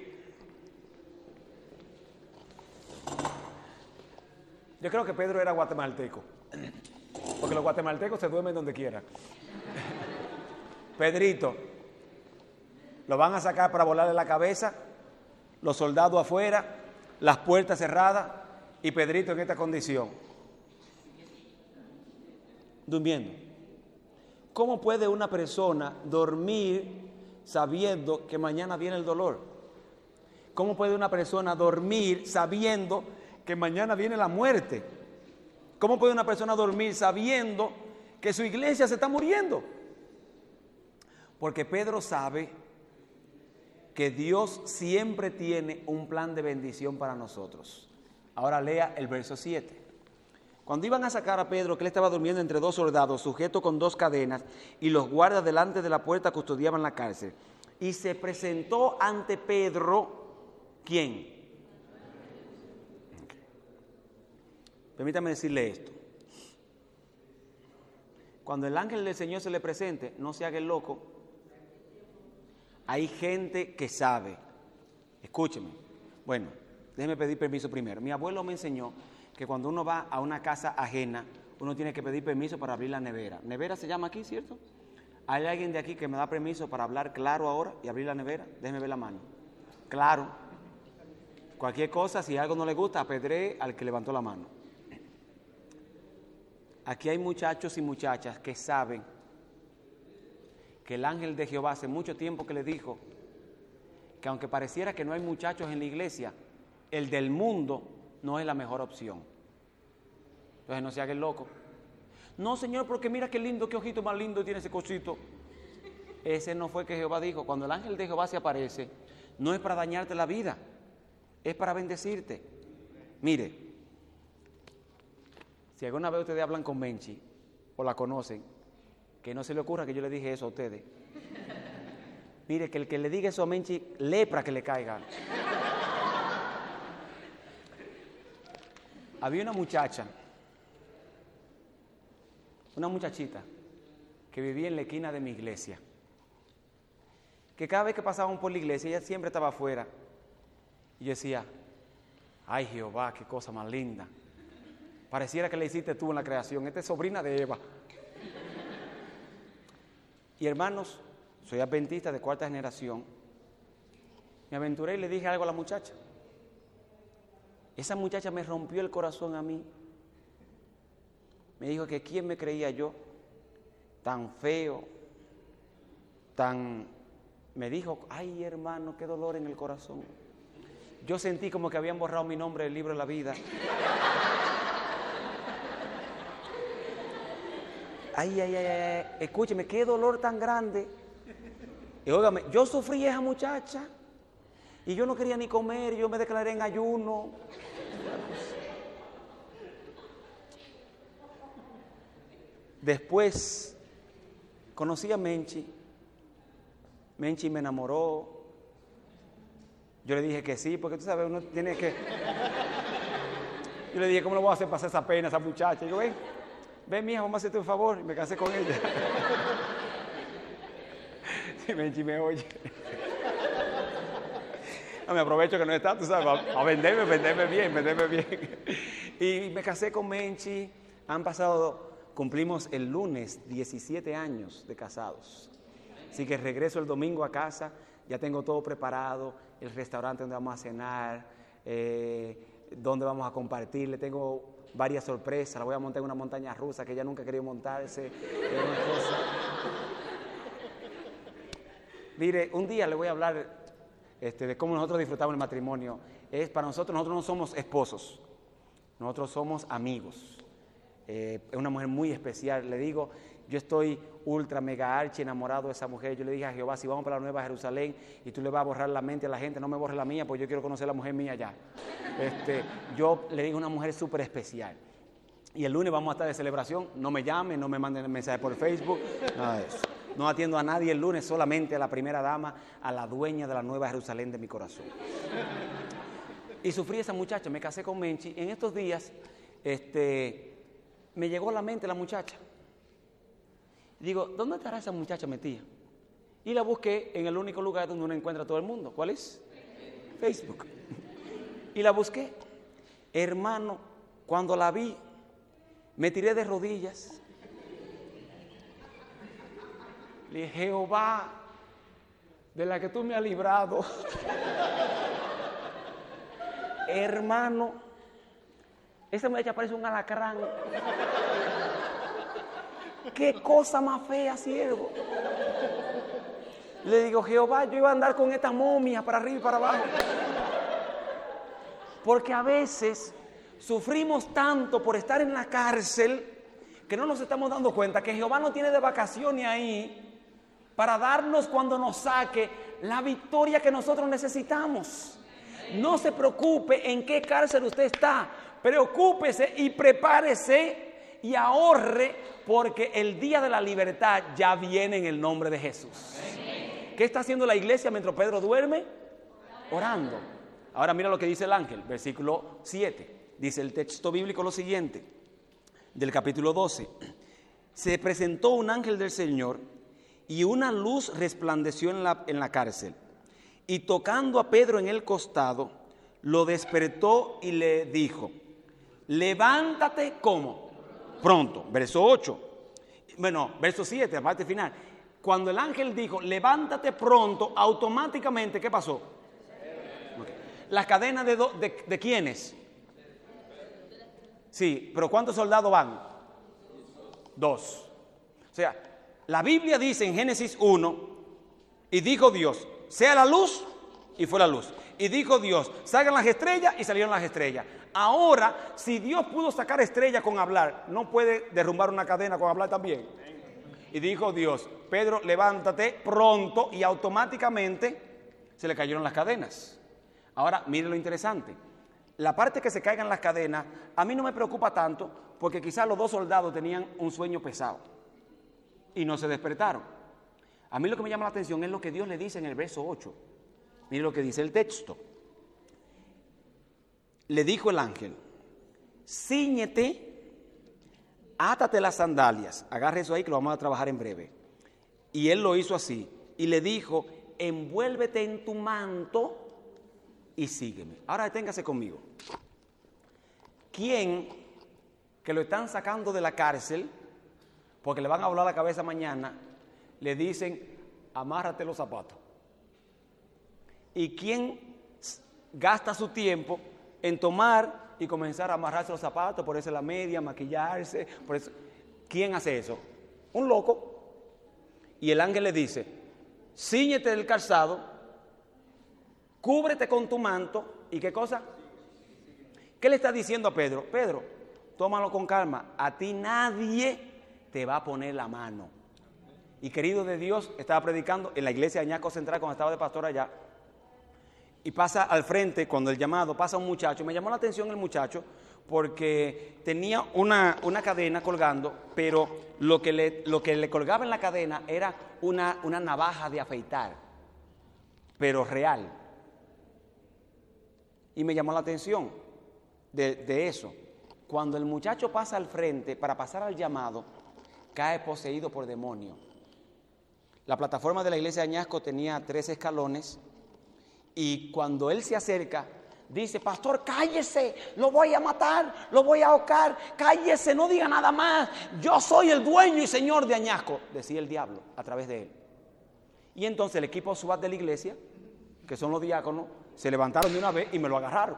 Yo creo que Pedro era guatemalteco. Porque los guatemaltecos se duermen donde quieran. Pedrito lo van a sacar para volarle la cabeza, los soldados afuera, las puertas cerradas y Pedrito en esta condición. Durmiendo. ¿Cómo puede una persona dormir sabiendo que mañana viene el dolor? ¿Cómo puede una persona dormir sabiendo que mañana viene la muerte. ¿Cómo puede una persona dormir sabiendo que su iglesia se está muriendo? Porque Pedro sabe que Dios siempre tiene un plan de bendición para nosotros. Ahora lea el verso 7. Cuando iban a sacar a Pedro, que él estaba durmiendo entre dos soldados, sujeto con dos cadenas, y los guardas delante de la puerta custodiaban la cárcel. Y se presentó ante Pedro, ¿quién? Permítame decirle esto. Cuando el ángel del Señor se le presente, no se haga el loco. Hay gente que sabe. Escúcheme. Bueno, déjeme pedir permiso primero. Mi abuelo me enseñó que cuando uno va a una casa ajena, uno tiene que pedir permiso para abrir la nevera. Nevera se llama aquí, ¿cierto? ¿Hay alguien de aquí que me da permiso para hablar claro ahora y abrir la nevera? Déjeme ver la mano. Claro. Cualquier cosa, si algo no le gusta, apedré al que levantó la mano. Aquí hay muchachos y muchachas que saben que el ángel de Jehová hace mucho tiempo que le dijo que aunque pareciera que no hay muchachos en la iglesia, el del mundo no es la mejor opción. Entonces no se haga el loco. No, Señor, porque mira qué lindo, qué ojito más lindo tiene ese cosito. Ese no fue que Jehová dijo. Cuando el ángel de Jehová se aparece, no es para dañarte la vida, es para bendecirte. Mire, si alguna vez ustedes hablan con Menchi o la conocen, que no se le ocurra que yo le dije eso a ustedes. Mire, que el que le diga eso a Menchi, lepra que le caiga. Había una muchacha, una muchachita, que vivía en la esquina de mi iglesia. Que cada vez que pasábamos por la iglesia, ella siempre estaba afuera. Y yo decía, ay Jehová, qué cosa más linda. Pareciera que le hiciste tú en la creación. Esta es sobrina de Eva. Y hermanos, soy adventista de cuarta generación. Me aventuré y le dije algo a la muchacha. Esa muchacha me rompió el corazón a mí. Me dijo que quién me creía yo, tan feo, tan... Me dijo, ay hermano, qué dolor en el corazón. Yo sentí como que habían borrado mi nombre del libro de la vida. Ay, ay, ay, ay, escúcheme, qué dolor tan grande. Y óigame, yo sufrí esa muchacha. Y yo no quería ni comer, yo me declaré en ayuno. Después conocí a Menchi. Menchi me enamoró. Yo le dije que sí, porque tú sabes, uno tiene que. Yo le dije, ¿cómo lo voy a hacer pasar esa pena a esa muchacha? Y yo, ven, ven, mija, vamos a hacerte un favor. Y me casé con ella. Si Menchi me oye. me aprovecho que no está, tú sabes, a, venderme, venderme bien, venderme bien. Y me casé con Menchi. Han pasado, cumplimos el lunes 17 años de casados. Así que regreso el domingo a casa, ya tengo todo preparado, el restaurante donde vamos a cenar, eh, donde vamos a compartir, le tengo varias sorpresas, la voy a montar en una montaña rusa que ella nunca querido montarse. Mire, un día le voy a hablar este, de cómo nosotros disfrutamos el matrimonio, es para nosotros, nosotros no somos esposos, nosotros somos amigos. Eh, es una mujer muy especial, le digo, yo estoy ultra, mega, archi enamorado de esa mujer. Yo le dije a Jehová, si vamos para la Nueva Jerusalén y tú le vas a borrar la mente a la gente, no me borres la mía, porque yo quiero conocer a la mujer mía ya. Este, yo le digo una mujer súper especial. Y el lunes vamos a estar de celebración, no me llamen, no me manden mensajes por Facebook. No atiendo a nadie el lunes, solamente a la primera dama, a la dueña de la Nueva Jerusalén de mi corazón. Y sufrí esa muchacha, me casé con Menchi. En estos días este, me llegó a la mente la muchacha. Digo, ¿dónde estará esa muchacha metida? Y la busqué en el único lugar donde uno encuentra a todo el mundo. ¿Cuál es? Facebook. Y la busqué. Hermano, cuando la vi, me tiré de rodillas Le dije, Jehová, de la que tú me has librado, hermano, esa muchacha parece un alacrán. Qué cosa más fea, siervo. Le digo, Jehová, yo iba a andar con esta momia para arriba y para abajo. Porque a veces sufrimos tanto por estar en la cárcel que no nos estamos dando cuenta que Jehová no tiene de vacaciones ahí para darnos cuando nos saque la victoria que nosotros necesitamos. No se preocupe en qué cárcel usted está, preocúpese y prepárese y ahorre porque el día de la libertad ya viene en el nombre de Jesús. ¿Qué está haciendo la iglesia mientras Pedro duerme? Orando. Ahora mira lo que dice el ángel, versículo 7. Dice el texto bíblico lo siguiente, del capítulo 12. Se presentó un ángel del Señor y una luz resplandeció en la, en la cárcel. Y tocando a Pedro en el costado, lo despertó y le dijo, levántate como pronto. Verso 8. Bueno, verso 7, la parte final. Cuando el ángel dijo, levántate pronto, automáticamente, ¿qué pasó? ¿Las cadenas de, de, de quiénes? Sí, pero ¿cuántos soldados van? Dos. O sea, la Biblia dice en Génesis 1, y dijo Dios, sea la luz, y fue la luz. Y dijo Dios, salgan las estrellas, y salieron las estrellas. Ahora, si Dios pudo sacar estrellas con hablar, ¿no puede derrumbar una cadena con hablar también? Y dijo Dios, Pedro, levántate pronto, y automáticamente se le cayeron las cadenas. Ahora, mire lo interesante. La parte que se caigan las cadenas, a mí no me preocupa tanto, porque quizás los dos soldados tenían un sueño pesado y no se despertaron. A mí lo que me llama la atención es lo que Dios le dice en el verso 8. Mire lo que dice el texto. Le dijo el ángel, ciñete, átate las sandalias, agarre eso ahí que lo vamos a trabajar en breve. Y él lo hizo así. Y le dijo, envuélvete en tu manto y sígueme. Ahora deténgase conmigo. ¿Quién que lo están sacando de la cárcel, porque le van a volar la cabeza mañana, le dicen, amárrate los zapatos? ¿Y quién gasta su tiempo en tomar y comenzar a amarrarse los zapatos, ponerse la media, maquillarse? Por eso? ¿Quién hace eso? Un loco. Y el ángel le dice, ciñete del calzado cúbrete con tu manto y qué cosa. ¿Qué le está diciendo a Pedro? Pedro, tómalo con calma. A ti nadie te va a poner la mano. Y querido de Dios, estaba predicando en la iglesia de Añaco Central cuando estaba de pastor allá. Y pasa al frente, cuando el llamado, pasa un muchacho. Me llamó la atención el muchacho porque tenía una, una cadena colgando, pero lo que, le, lo que le colgaba en la cadena era una, una navaja de afeitar, pero real. Y me llamó la atención de, eso. Cuando el muchacho pasa al frente para pasar al llamado, cae poseído por demonio. La plataforma de la iglesia de Añasco tenía tres escalones y cuando él se acerca, dice, pastor, cállese, lo voy a matar, lo voy a ahogar, cállese, no diga nada más, yo soy el dueño y señor de Añasco, decía el diablo a través de él. Y entonces el equipo SWAT de la iglesia, que son los diáconos, se levantaron de una vez y me lo agarraron.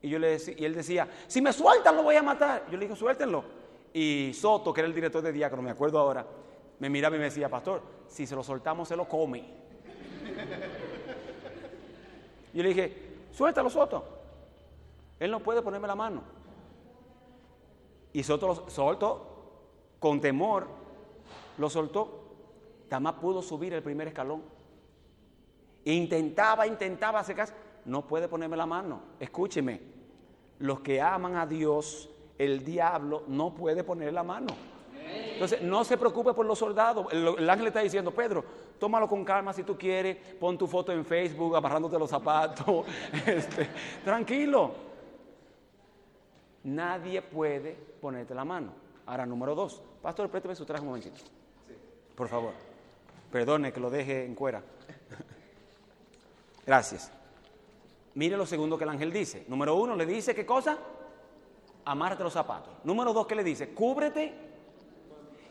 Y, yo le decía, y él decía, si me sueltan lo voy a matar. Yo le dije, suéltenlo. Y Soto, que era el director de diácono, me acuerdo ahora, me miraba y me decía, pastor, si se lo soltamos se lo come. Yo le dije, suéltalo Soto. Él no puede ponerme la mano. Y Soto lo soltó con temor, lo soltó. Tamás pudo subir el primer escalón. Intentaba, intentaba hacer caso. No puede ponerme la mano. Escúcheme. Los que aman a Dios, el diablo no puede poner la mano. Entonces, no se preocupe por los soldados. El, ángel está diciendo, Pedro, tómalo con calma si tú quieres, pon tu foto en Facebook amarrándote los zapatos. Este, tranquilo. Nadie puede ponerte la mano. Ahora, número dos. Pastor, préstame su traje un momentito. Por favor. Perdone que lo deje en cuera. Gracias. Mire lo segundo que el ángel dice. Número uno, le dice qué cosa? Amárrate los zapatos. Número dos, ¿qué le dice? Cúbrete.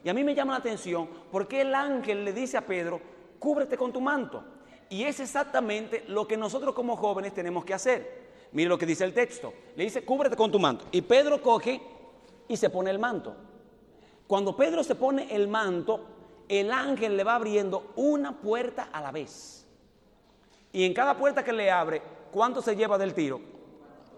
Y a mí me llama la atención porque el ángel le dice a Pedro, cúbrete con tu manto. Y es exactamente lo que nosotros como jóvenes tenemos que hacer. Mire lo que dice el texto. Le dice, cúbrete con tu manto. Y Pedro coge y se pone el manto. Cuando Pedro se pone el manto, el ángel le va abriendo una puerta a la vez. Y en cada puerta que le abre, ¿cuánto se lleva del tiro?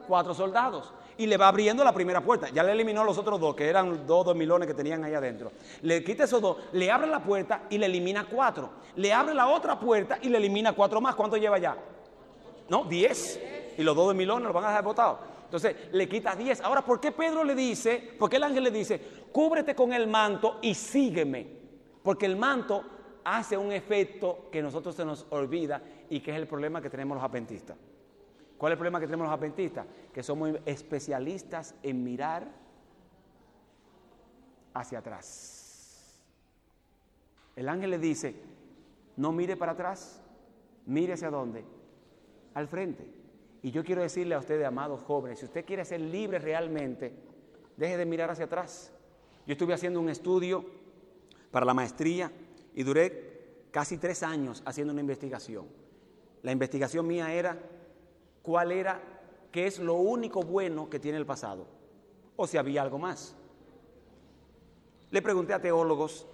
Cuatro soldados. Y le va abriendo la primera puerta. Ya le eliminó los otros dos, que eran dos dormilones que tenían ahí adentro. Le quita esos dos, le abre la puerta y le elimina cuatro. Le abre la otra puerta y le elimina cuatro más. ¿Cuánto lleva ya? No, diez. Y los dos dormilones los van a dejar botados. Entonces le quita diez. Ahora, ¿por qué Pedro le dice, por qué el ángel le dice, cúbrete con el manto y sígueme? Porque el manto hace un efecto que nosotros se nos olvida y que es el problema que tenemos los adventistas. ¿Cuál es el problema que tenemos los adventistas? Que somos especialistas en mirar hacia atrás. El ángel le dice, no mire para atrás, mire hacia dónde, al frente. Y yo quiero decirle a ustedes, amados jóvenes, si usted quiere ser libre realmente, deje de mirar hacia atrás. Yo estuve haciendo un estudio para la maestría y duré casi tres años haciendo una investigación. La investigación mía era cuál era, qué es lo único bueno que tiene el pasado, o si había algo más. Le pregunté a teólogos,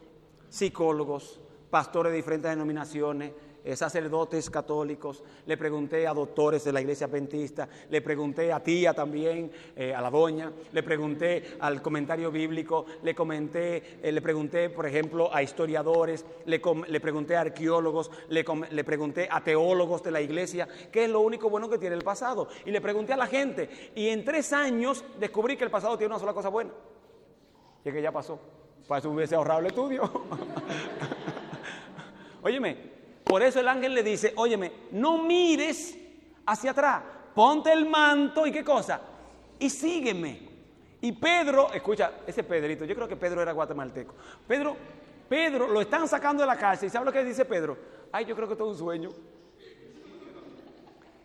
psicólogos, pastores de diferentes denominaciones, sacerdotes católicos, le pregunté a doctores de la iglesia adventista, le pregunté a tía también, eh, a la doña, le pregunté al comentario bíblico, le comenté, eh, le pregunté, por ejemplo, a historiadores, le, pregunté a arqueólogos, le, le pregunté a teólogos de la iglesia, qué es lo único bueno que tiene el pasado. Y le pregunté a la gente, y en tres años descubrí que el pasado tiene una sola cosa buena, y es que ya pasó. Para eso hubiese ahorrado el estudio. Óyeme, por eso el ángel le dice, óyeme, no mires hacia atrás, ponte el manto y qué cosa, y sígueme. Y Pedro, escucha, ese Pedrito, yo creo que Pedro era guatemalteco. Pedro, Pedro lo están sacando de la cárcel. ¿Y sabe lo que dice Pedro? Ay, yo creo que todo es un sueño.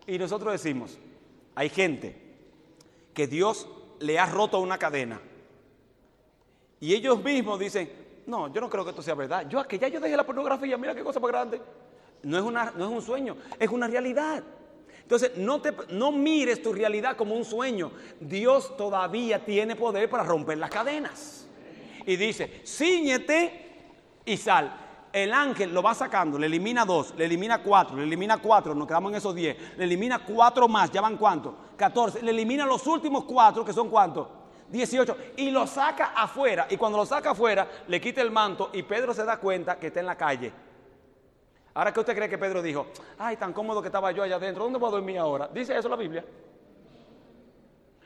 Y nosotros decimos, hay gente que Dios le ha roto una cadena. Y ellos mismos dicen, no, yo no creo que esto sea verdad. Yo que ya yo dejé la pornografía, mira qué cosa más grande. No es, no es un sueño, es una realidad. Entonces, no, te, no mires tu realidad como un sueño. Dios todavía tiene poder para romper las cadenas. Y dice, ciñete y sal. El ángel lo va sacando, le elimina dos, le elimina cuatro, le elimina cuatro, nos quedamos en esos diez, le elimina cuatro más, ya van cuántos, catorce, le elimina los últimos cuatro, que son cuántos, dieciocho, y lo saca afuera. Y cuando lo saca afuera, le quita el manto y Pedro se da cuenta que está en la calle. Ahora, ¿qué usted cree que Pedro dijo? Ay, tan cómodo que estaba yo allá adentro. ¿Dónde voy a dormir ahora? ¿Dice eso la Biblia?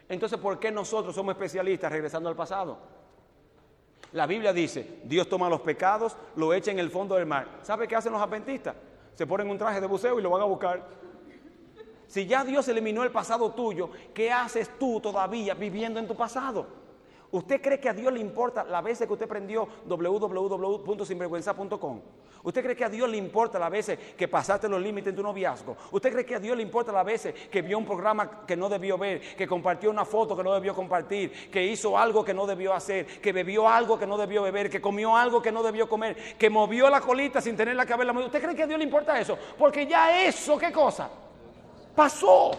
Entonces, ¿por qué nosotros somos especialistas regresando al pasado? La Biblia dice, Dios toma los pecados, lo echa en el fondo del mar. ¿Sabe qué hacen los adventistas? Se ponen un traje de buceo y lo van a buscar. Si ya Dios eliminó el pasado tuyo, ¿qué haces tú todavía viviendo en tu pasado? ¿Usted cree que a Dios le importa la vez que usted prendió www.sinvergüenza.com? ¿Usted cree que a Dios le importa las veces que pasaste los límites en tu noviazgo? ¿Usted cree que a Dios le importa las veces que vio un programa que no debió ver, que compartió una foto que no debió compartir, que hizo algo que no debió hacer, que bebió algo que no debió beber, que comió algo que no debió comer, que movió la colita sin que haberla movido? ¿Usted cree que a Dios le importa eso? Porque ya eso, ¿qué cosa? Pasó.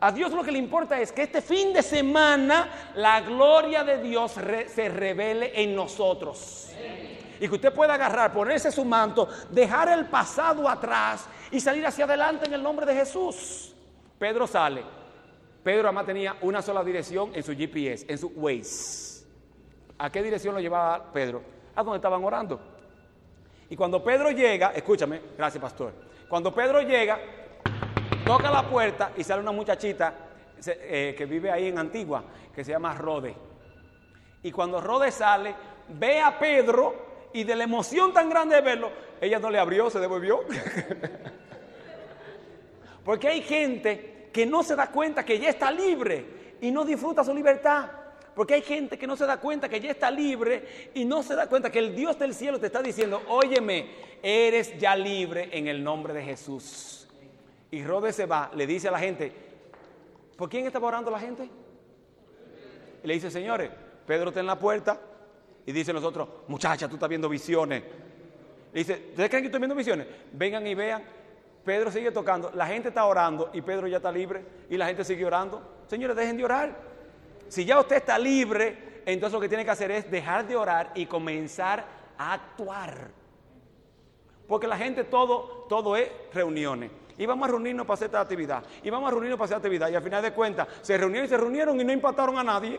A Dios lo que le importa es que este fin de semana la gloria de Dios se revele en nosotros y que usted pueda agarrar, ponerse su manto, dejar el pasado atrás y salir hacia adelante en el nombre de Jesús. Pedro sale. Pedro además tenía una sola dirección en su GPS, en su Waze. ¿A qué dirección lo llevaba Pedro? A donde estaban orando. Y cuando Pedro llega, escúchame, gracias pastor. Cuando Pedro llega, toca la puerta y sale una muchachita eh, que vive ahí en Antigua, que se llama Rode. Y cuando Rode sale, ve a Pedro y de la emoción tan grande de verlo, ella no le abrió, se devolvió. Porque hay gente que no se da cuenta que ya está libre y no disfruta su libertad. Porque hay gente que no se da cuenta que ya está libre y no se da cuenta que el Dios del cielo te está diciendo, óyeme, eres ya libre en el nombre de Jesús. Y Rode se va, le dice a la gente, ¿por quién estaba orando la gente? Y le dice, señores, Pedro está en la puerta, y dice nosotros, muchacha, tú estás viendo visiones. Dice, ¿ustedes creen que estoy viendo visiones? Vengan y vean. Pedro sigue tocando, la gente está orando y Pedro ya está libre y la gente sigue orando. Señores, dejen de orar. Si ya usted está libre, entonces lo que tiene que hacer es dejar de orar y comenzar a actuar. Porque la gente todo, todo es reuniones. Y vamos a reunirnos para hacer esta actividad. Y vamos a reunirnos para hacer esta actividad. Y al final de cuentas, se reunieron y se reunieron y no impactaron a nadie.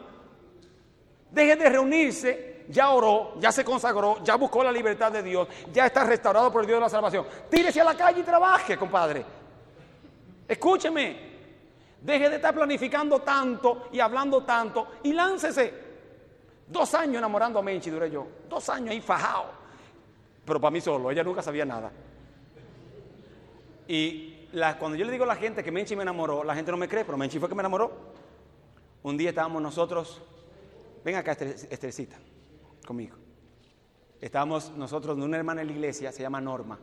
Deje de reunirse, ya oró, ya se consagró, ya buscó la libertad de Dios, ya está restaurado por el Dios de la salvación. Tírese a la calle y trabaje, compadre. Escúcheme. Deje de estar planificando tanto y hablando tanto y láncese. Dos años enamorando a Menchi duré yo. Dos años ahí fajado. Pero para mí solo, ella nunca sabía nada. Y cuando yo le digo a la gente que Menchi me enamoró, la gente no me cree, pero Menchi fue que me enamoró. Un día estábamos nosotros, ven acá Estercita, conmigo. Estábamos nosotros, una hermana en la iglesia, se llama Norma.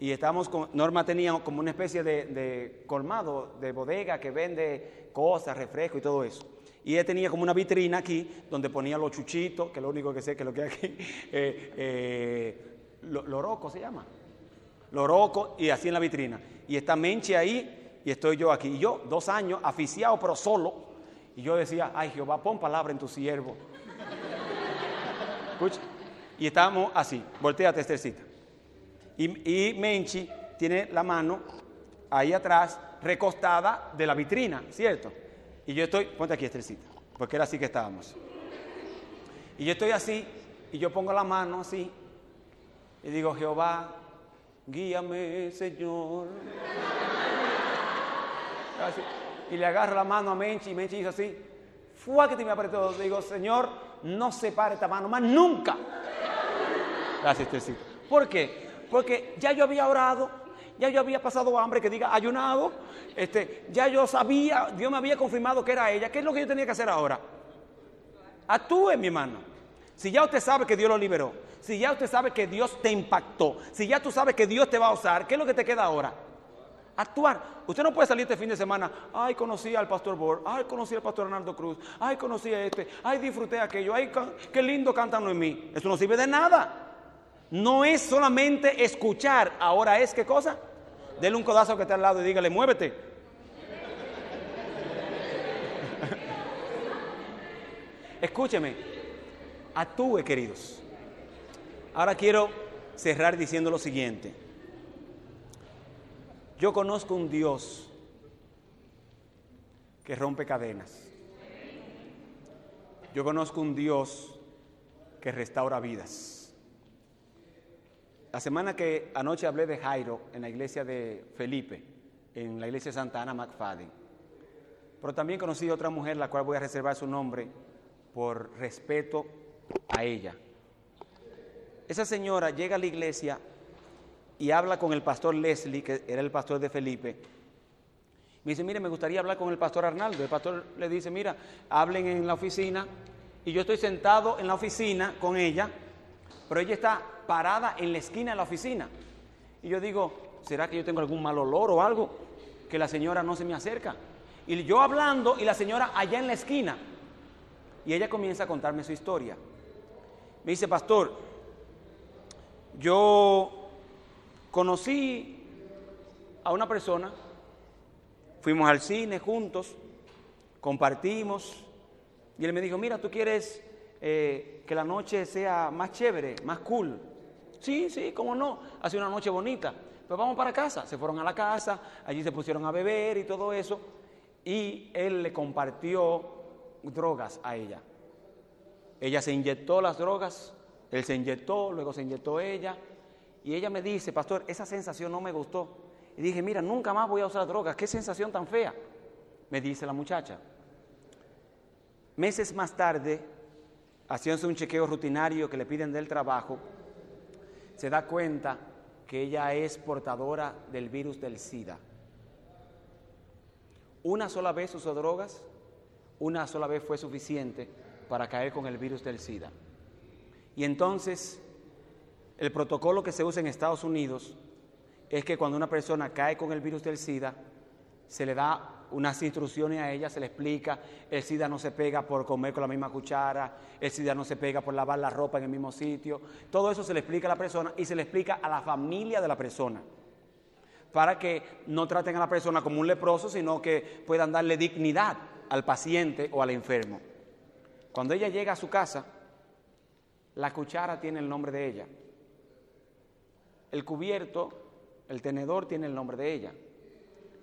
Y estábamos con, Norma tenía como una especie de, de colmado, de bodega que vende cosas, refresco y todo eso. Y ella tenía como una vitrina aquí donde ponía los chuchitos, que lo único que sé que es lo que hay aquí, eh, eh, loroco se llama, loroco, y así en la vitrina. Y está Menche ahí y estoy yo aquí. Y yo, dos años, aficiado pero solo, y yo decía, ay Jehová, pon palabra en tu siervo. Y estábamos así, volteate Estercita. Y, Menchi tiene la mano ahí atrás, recostada de la vitrina, ¿cierto? Y yo estoy, ponte aquí, Estrecita, porque era así que estábamos. Y yo estoy así, y yo pongo la mano así, y digo, Jehová, guíame, Señor. Y le agarro la mano a Menchi, y Menchi hizo así, fue que te me apretó. Digo, Señor, no separe esta mano más nunca. Gracias, Estrecita. ¿Por qué? Porque ya yo había orado, ya yo había pasado hambre, que diga ayunado, este, ya yo sabía, Dios me había confirmado que era ella. ¿Qué es lo que yo tenía que hacer ahora? Actúe, mi hermano. Si ya usted sabe que Dios lo liberó, si ya usted sabe que Dios te impactó, si ya tú sabes que Dios te va a usar, ¿qué es lo que te queda ahora? Actuar. Usted no puede salir este fin de semana, ay, conocí al pastor Bor, ay, conocí al pastor Arnaldo Cruz, ay, conocí a este, ay, disfruté aquello, ay, qué lindo cantan en mí. Eso no sirve de nada. No es solamente escuchar, ahora es qué cosa. Dele un codazo que está al lado y dígale, muévete. Escúcheme, actúe, queridos. Ahora quiero cerrar diciendo lo siguiente. Yo conozco un Dios que rompe cadenas. Yo conozco un Dios que restaura vidas. La semana que anoche hablé de Jairo en la iglesia de Felipe, en la iglesia de Santa Ana McFadden. Pero también conocí a otra mujer, la cual voy a reservar su nombre por respeto a ella. Esa señora llega a la iglesia y habla con el pastor Leslie, que era el pastor de Felipe. Me dice, mire, me gustaría hablar con el pastor Arnaldo. El pastor le dice, mira, hablen en la oficina. Y yo estoy sentado en la oficina con ella, pero ella está parada en la esquina de la oficina. Y yo digo, ¿será que yo tengo algún mal olor o algo? Que la señora no se me acerca. Y yo hablando y la señora allá en la esquina. Y ella comienza a contarme su historia. Me dice, pastor, yo conocí a una persona, fuimos al cine juntos, compartimos, y él me dijo, mira, tú quieres eh, que la noche sea más chévere, más cool. Sí, sí, cómo no, hace una noche bonita. Pues vamos para casa. Se fueron a la casa, allí se pusieron a beber y todo eso. Y él le compartió drogas a ella. Ella se inyectó las drogas, él se inyectó, luego se inyectó ella. Y ella me dice, pastor, esa sensación no me gustó. Y dije, mira, nunca más voy a usar drogas. Qué sensación tan fea. Me dice la muchacha. Meses más tarde, haciéndose un chequeo rutinario que le piden del trabajo, se da cuenta que ella es portadora del virus del SIDA. Una sola vez usó drogas, una sola vez fue suficiente para caer con el virus del SIDA. Y entonces, el protocolo que se usa en Estados Unidos es que cuando una persona cae con el virus del SIDA, se le da unas instrucciones a ella, se le explica, el SIDA no se pega por comer con la misma cuchara, el SIDA no se pega por lavar la ropa en el mismo sitio, todo eso se le explica a la persona y se le explica a la familia de la persona, para que no traten a la persona como un leproso, sino que puedan darle dignidad al paciente o al enfermo. Cuando ella llega a su casa, la cuchara tiene el nombre de ella. El cubierto El tenedor tiene el nombre de ella.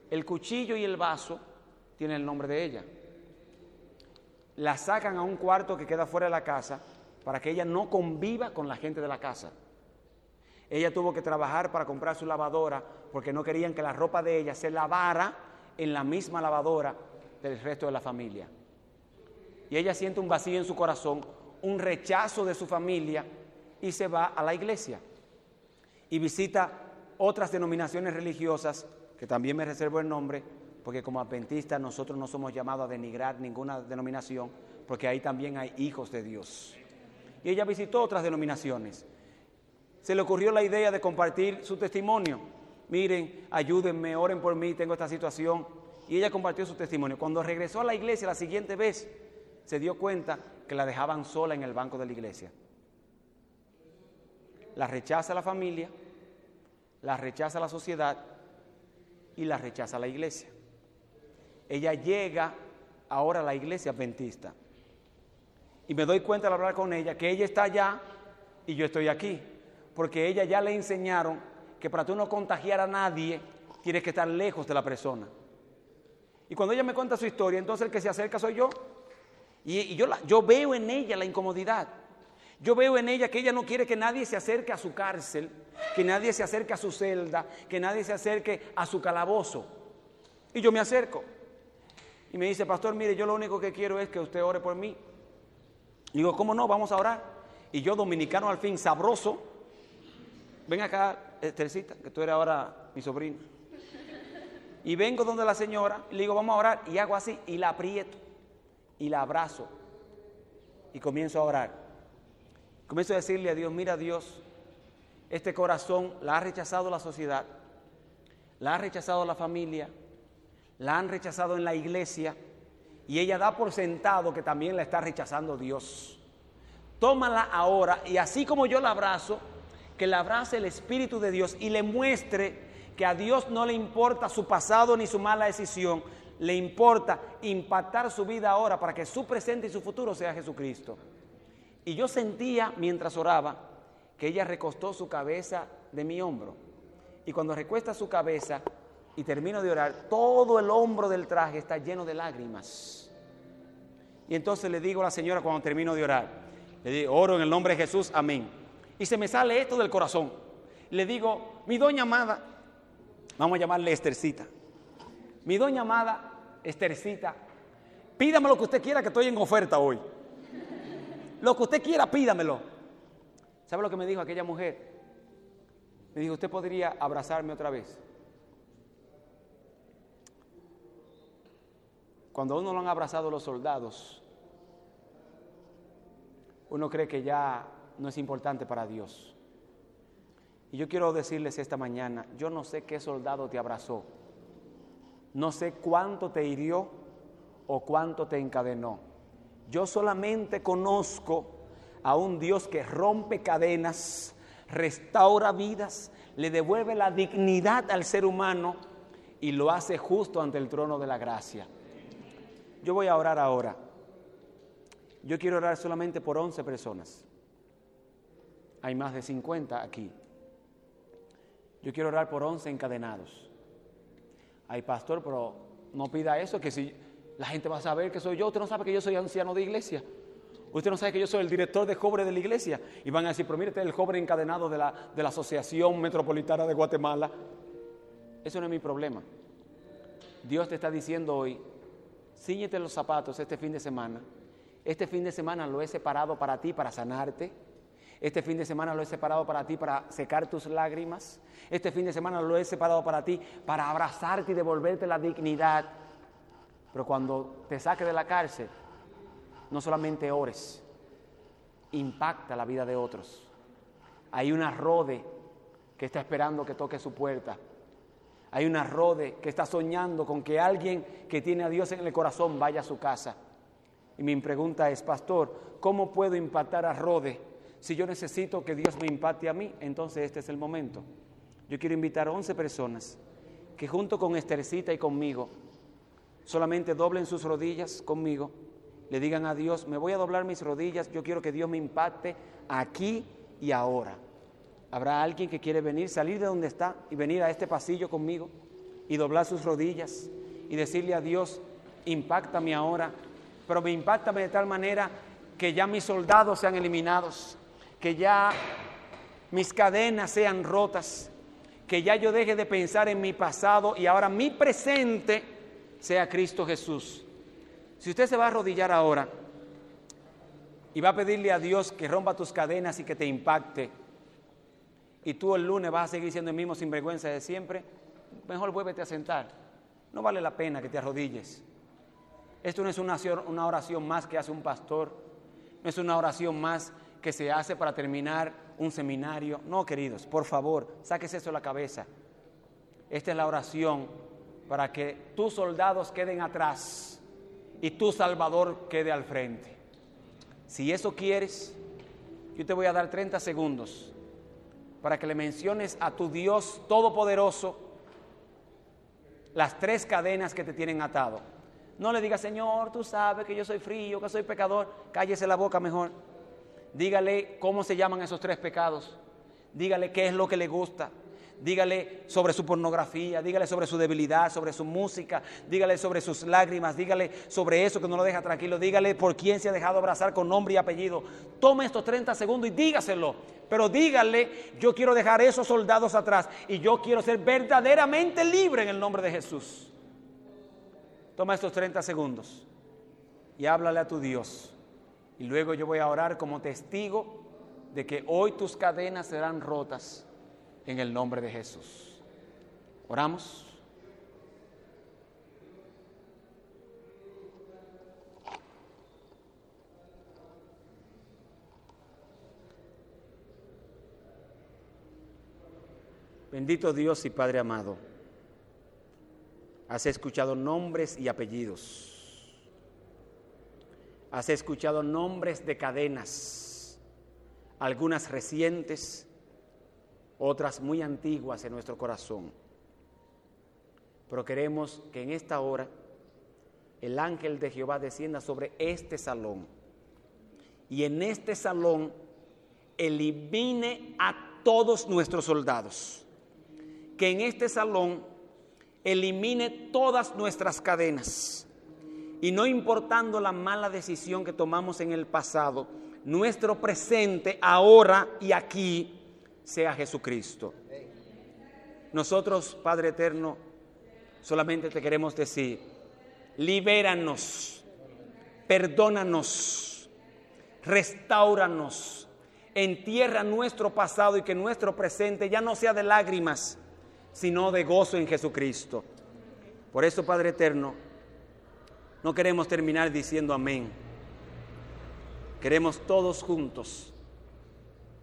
El cuchillo y el vaso tienen el nombre de ella. La sacan a un cuarto que queda fuera de la casa para que ella no conviva con la gente de la casa. Ella tuvo que trabajar para comprar su lavadora porque no querían que la ropa de ella se lavara en la misma lavadora del resto de la familia. Y ella siente un vacío en su corazón, un rechazo de su familia y se va a la iglesia. Y visita otras denominaciones religiosas, que también me reservo el nombre, porque como adventistas nosotros no somos llamados a denigrar ninguna denominación, porque ahí también hay hijos de Dios. Y ella visitó otras denominaciones. Se le ocurrió la idea de compartir su testimonio. Miren, ayúdenme, oren por mí, tengo esta situación. Y ella compartió su testimonio. Cuando regresó a la iglesia la siguiente vez, se dio cuenta que la dejaban sola en el banco de la iglesia. La rechaza la familia, la rechaza la sociedad y la rechaza la iglesia. Ella llega ahora a la iglesia adventista. Y me doy cuenta al hablar con ella que ella está allá y yo estoy aquí. Porque ella ya le enseñaron que para tú no contagiar a nadie, tienes que estar lejos de la persona. Y cuando ella me cuenta su historia, entonces el que se acerca soy yo. Y, yo, yo veo en ella la incomodidad. Yo veo en ella que ella no quiere que nadie se acerque a su cárcel, que nadie se acerque a su celda, que nadie se acerque a su calabozo. Y yo me acerco. Y me dice, pastor, mire, yo lo único que quiero es que usted ore por mí. Y digo, ¿cómo no? Vamos a orar. Y yo, dominicano al fin, sabroso, ven acá, Estercita, que tú eres ahora mi sobrino. Y vengo donde la señora, le digo, vamos a orar, y hago así, y la aprieto, y la abrazo, y comienzo a orar. Comienzo a decirle a Dios, mira Dios, este corazón la ha rechazado la sociedad, la ha rechazado la familia, la han rechazado en la iglesia, y ella da por sentado que también la está rechazando Dios. Tómala ahora, y así como yo la abrazo, que la abrace el Espíritu de Dios y le muestre que a Dios no le importa su pasado ni su mala decisión, le importa impactar su vida ahora para que su presente y su futuro sea Jesucristo. Y yo sentía mientras oraba que ella recostó su cabeza de mi hombro. Y cuando recuesta su cabeza y termino de orar, todo el hombro del traje está lleno de lágrimas. Y entonces le digo a la señora cuando termino de orar, le digo, oro en el nombre de Jesús, amén. Y se me sale esto del corazón. Le digo, mi doña amada, Vamos a llamarle Estercita. Mi doña amada, Estercita, pídame lo que usted quiera que estoy en oferta hoy. Lo que usted quiera, pídamelo. ¿Sabe lo que me dijo aquella mujer? Me dijo, usted podría abrazarme otra vez. Cuando uno lo han abrazado los soldados, uno cree que ya no es importante para Dios. Y yo quiero decirles esta mañana, yo no sé qué soldado te abrazó, no sé cuánto te hirió o cuánto te encadenó. Yo solamente conozco a un Dios que rompe cadenas, restaura vidas, le devuelve la dignidad al ser humano y lo hace justo ante el trono de la gracia. Yo voy a orar ahora. Yo quiero orar solamente por 11 personas. Hay más de 50 aquí. Yo quiero orar por 11 encadenados. Ay, pastor, pero no pida eso, que si la gente va a saber que soy yo, usted no sabe que yo soy anciano de iglesia. Usted no sabe que yo soy el director de jóvenes de la iglesia. Y van a decir, pero mire, el joven encadenado de la, de la Asociación Metropolitana de Guatemala. Eso no es mi problema. Dios te está diciendo hoy, ciñete los zapatos este fin de semana. Este fin de semana lo he separado para ti, para sanarte este fin de semana lo he separado para ti para secar tus lágrimas. Este fin de semana lo he separado para ti para abrazarte y devolverte la dignidad. Pero cuando te saque de la cárcel, no solamente ores, impacta la vida de otros. Hay una rode que está esperando que toque su puerta. Hay una rode que está soñando con que alguien que tiene a Dios en el corazón vaya a su casa. Y mi pregunta es, pastor, ¿cómo puedo impactar a Rode si yo necesito que Dios me impacte a mí, entonces este es el momento. Yo quiero invitar a 11 personas que junto con Estercita y conmigo solamente doblen sus rodillas conmigo, le digan a Dios, me voy a doblar mis rodillas, yo quiero que Dios me impacte aquí y ahora. Habrá alguien que quiere venir, salir de donde está y venir a este pasillo conmigo y doblar sus rodillas y decirle a Dios, impactame ahora, pero me impactame de tal manera que ya mis soldados sean eliminados, que ya mis cadenas sean rotas, que ya yo deje de pensar en mi pasado y ahora mi presente sea Cristo Jesús. Si usted se va a arrodillar ahora y va a pedirle a Dios que rompa tus cadenas y que te impacte, y tú el lunes vas a seguir siendo el mismo sinvergüenza de siempre, mejor vuélvete a sentar. No vale la pena que te arrodilles. Esto no es una oración más que hace un pastor, no es una oración más que se hace para terminar un seminario. No, queridos, por favor, sáquese eso de la cabeza. Esta es la oración para que tus soldados queden atrás y tu Salvador quede al frente. Si eso quieres, yo te voy a dar 30 segundos para que le menciones a tu Dios Todopoderoso las tres cadenas que te tienen atado. No le digas, Señor, tú sabes que yo soy frío, que soy pecador. Cállese la boca mejor. Dígale cómo se llaman esos tres pecados. Dígale qué es lo que le gusta dígale sobre su pornografía, dígale sobre su debilidad, sobre su música, dígale sobre sus lágrimas, dígale sobre eso que no lo deja tranquilo, dígale por quién se ha dejado abrazar con nombre y apellido. Tome estos 30 segundos y dígaselo, pero dígale, yo quiero dejar esos soldados atrás y yo quiero ser verdaderamente libre en el nombre de Jesús. Toma estos 30 segundos y háblale a tu Dios. Y luego yo voy a orar como testigo de que hoy tus cadenas serán rotas en el nombre de Jesús. Oramos. Bendito Dios y Padre amado, has escuchado nombres y apellidos, has escuchado nombres de cadenas, algunas recientes, otras muy antiguas en nuestro corazón. Pero queremos que en esta hora el ángel de Jehová descienda sobre este salón y en este salón elimine a todos nuestros soldados. Que en este salón elimine todas nuestras cadenas. Y no importando la mala decisión que tomamos en el pasado, nuestro presente, ahora y aquí, sea Jesucristo. Nosotros, Padre Eterno, solamente te queremos decir, libéranos, perdónanos, restauranos, entierra nuestro pasado y que nuestro presente ya no sea de lágrimas, sino de gozo en Jesucristo. Por eso, Padre Eterno, no queremos terminar diciendo amén. Queremos todos juntos,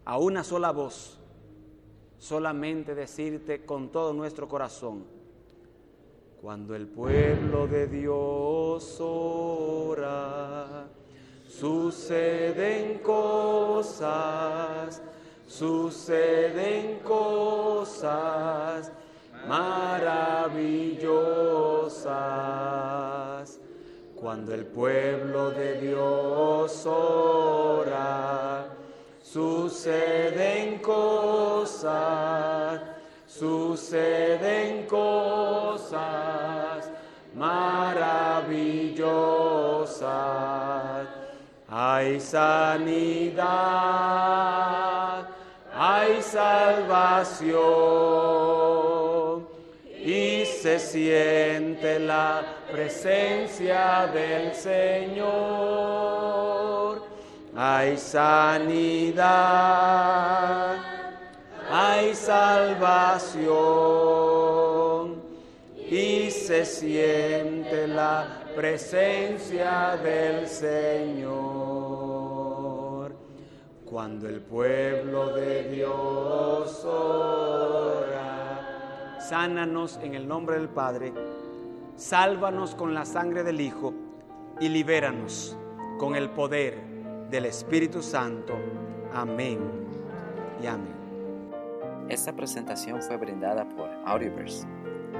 a una sola voz, solamente decirte con todo nuestro corazón, cuando el pueblo de Dios ora, suceden cosas, suceden cosas maravillosas. Cuando el pueblo de Dios ora, Suceden cosas, suceden cosas maravillosas. Hay sanidad, hay salvación y se siente la presencia del Señor hay sanidad, hay salvación y se siente la presencia del Señor. Cuando el pueblo de Dios ora, sánanos en el nombre del Padre, sálvanos con la sangre del Hijo y libéranos con el poder del Espíritu Santo. Amén y amén. Esta presentación fue brindada por Audioverse,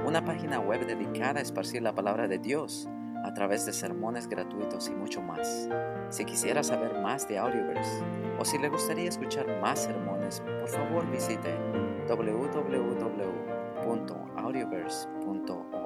una página web dedicada a esparcir la palabra de Dios a través de sermones gratuitos y mucho más. Si quisiera saber más de Audioverse o si le gustaría escuchar más sermones, por favor visite www.audioverse.org.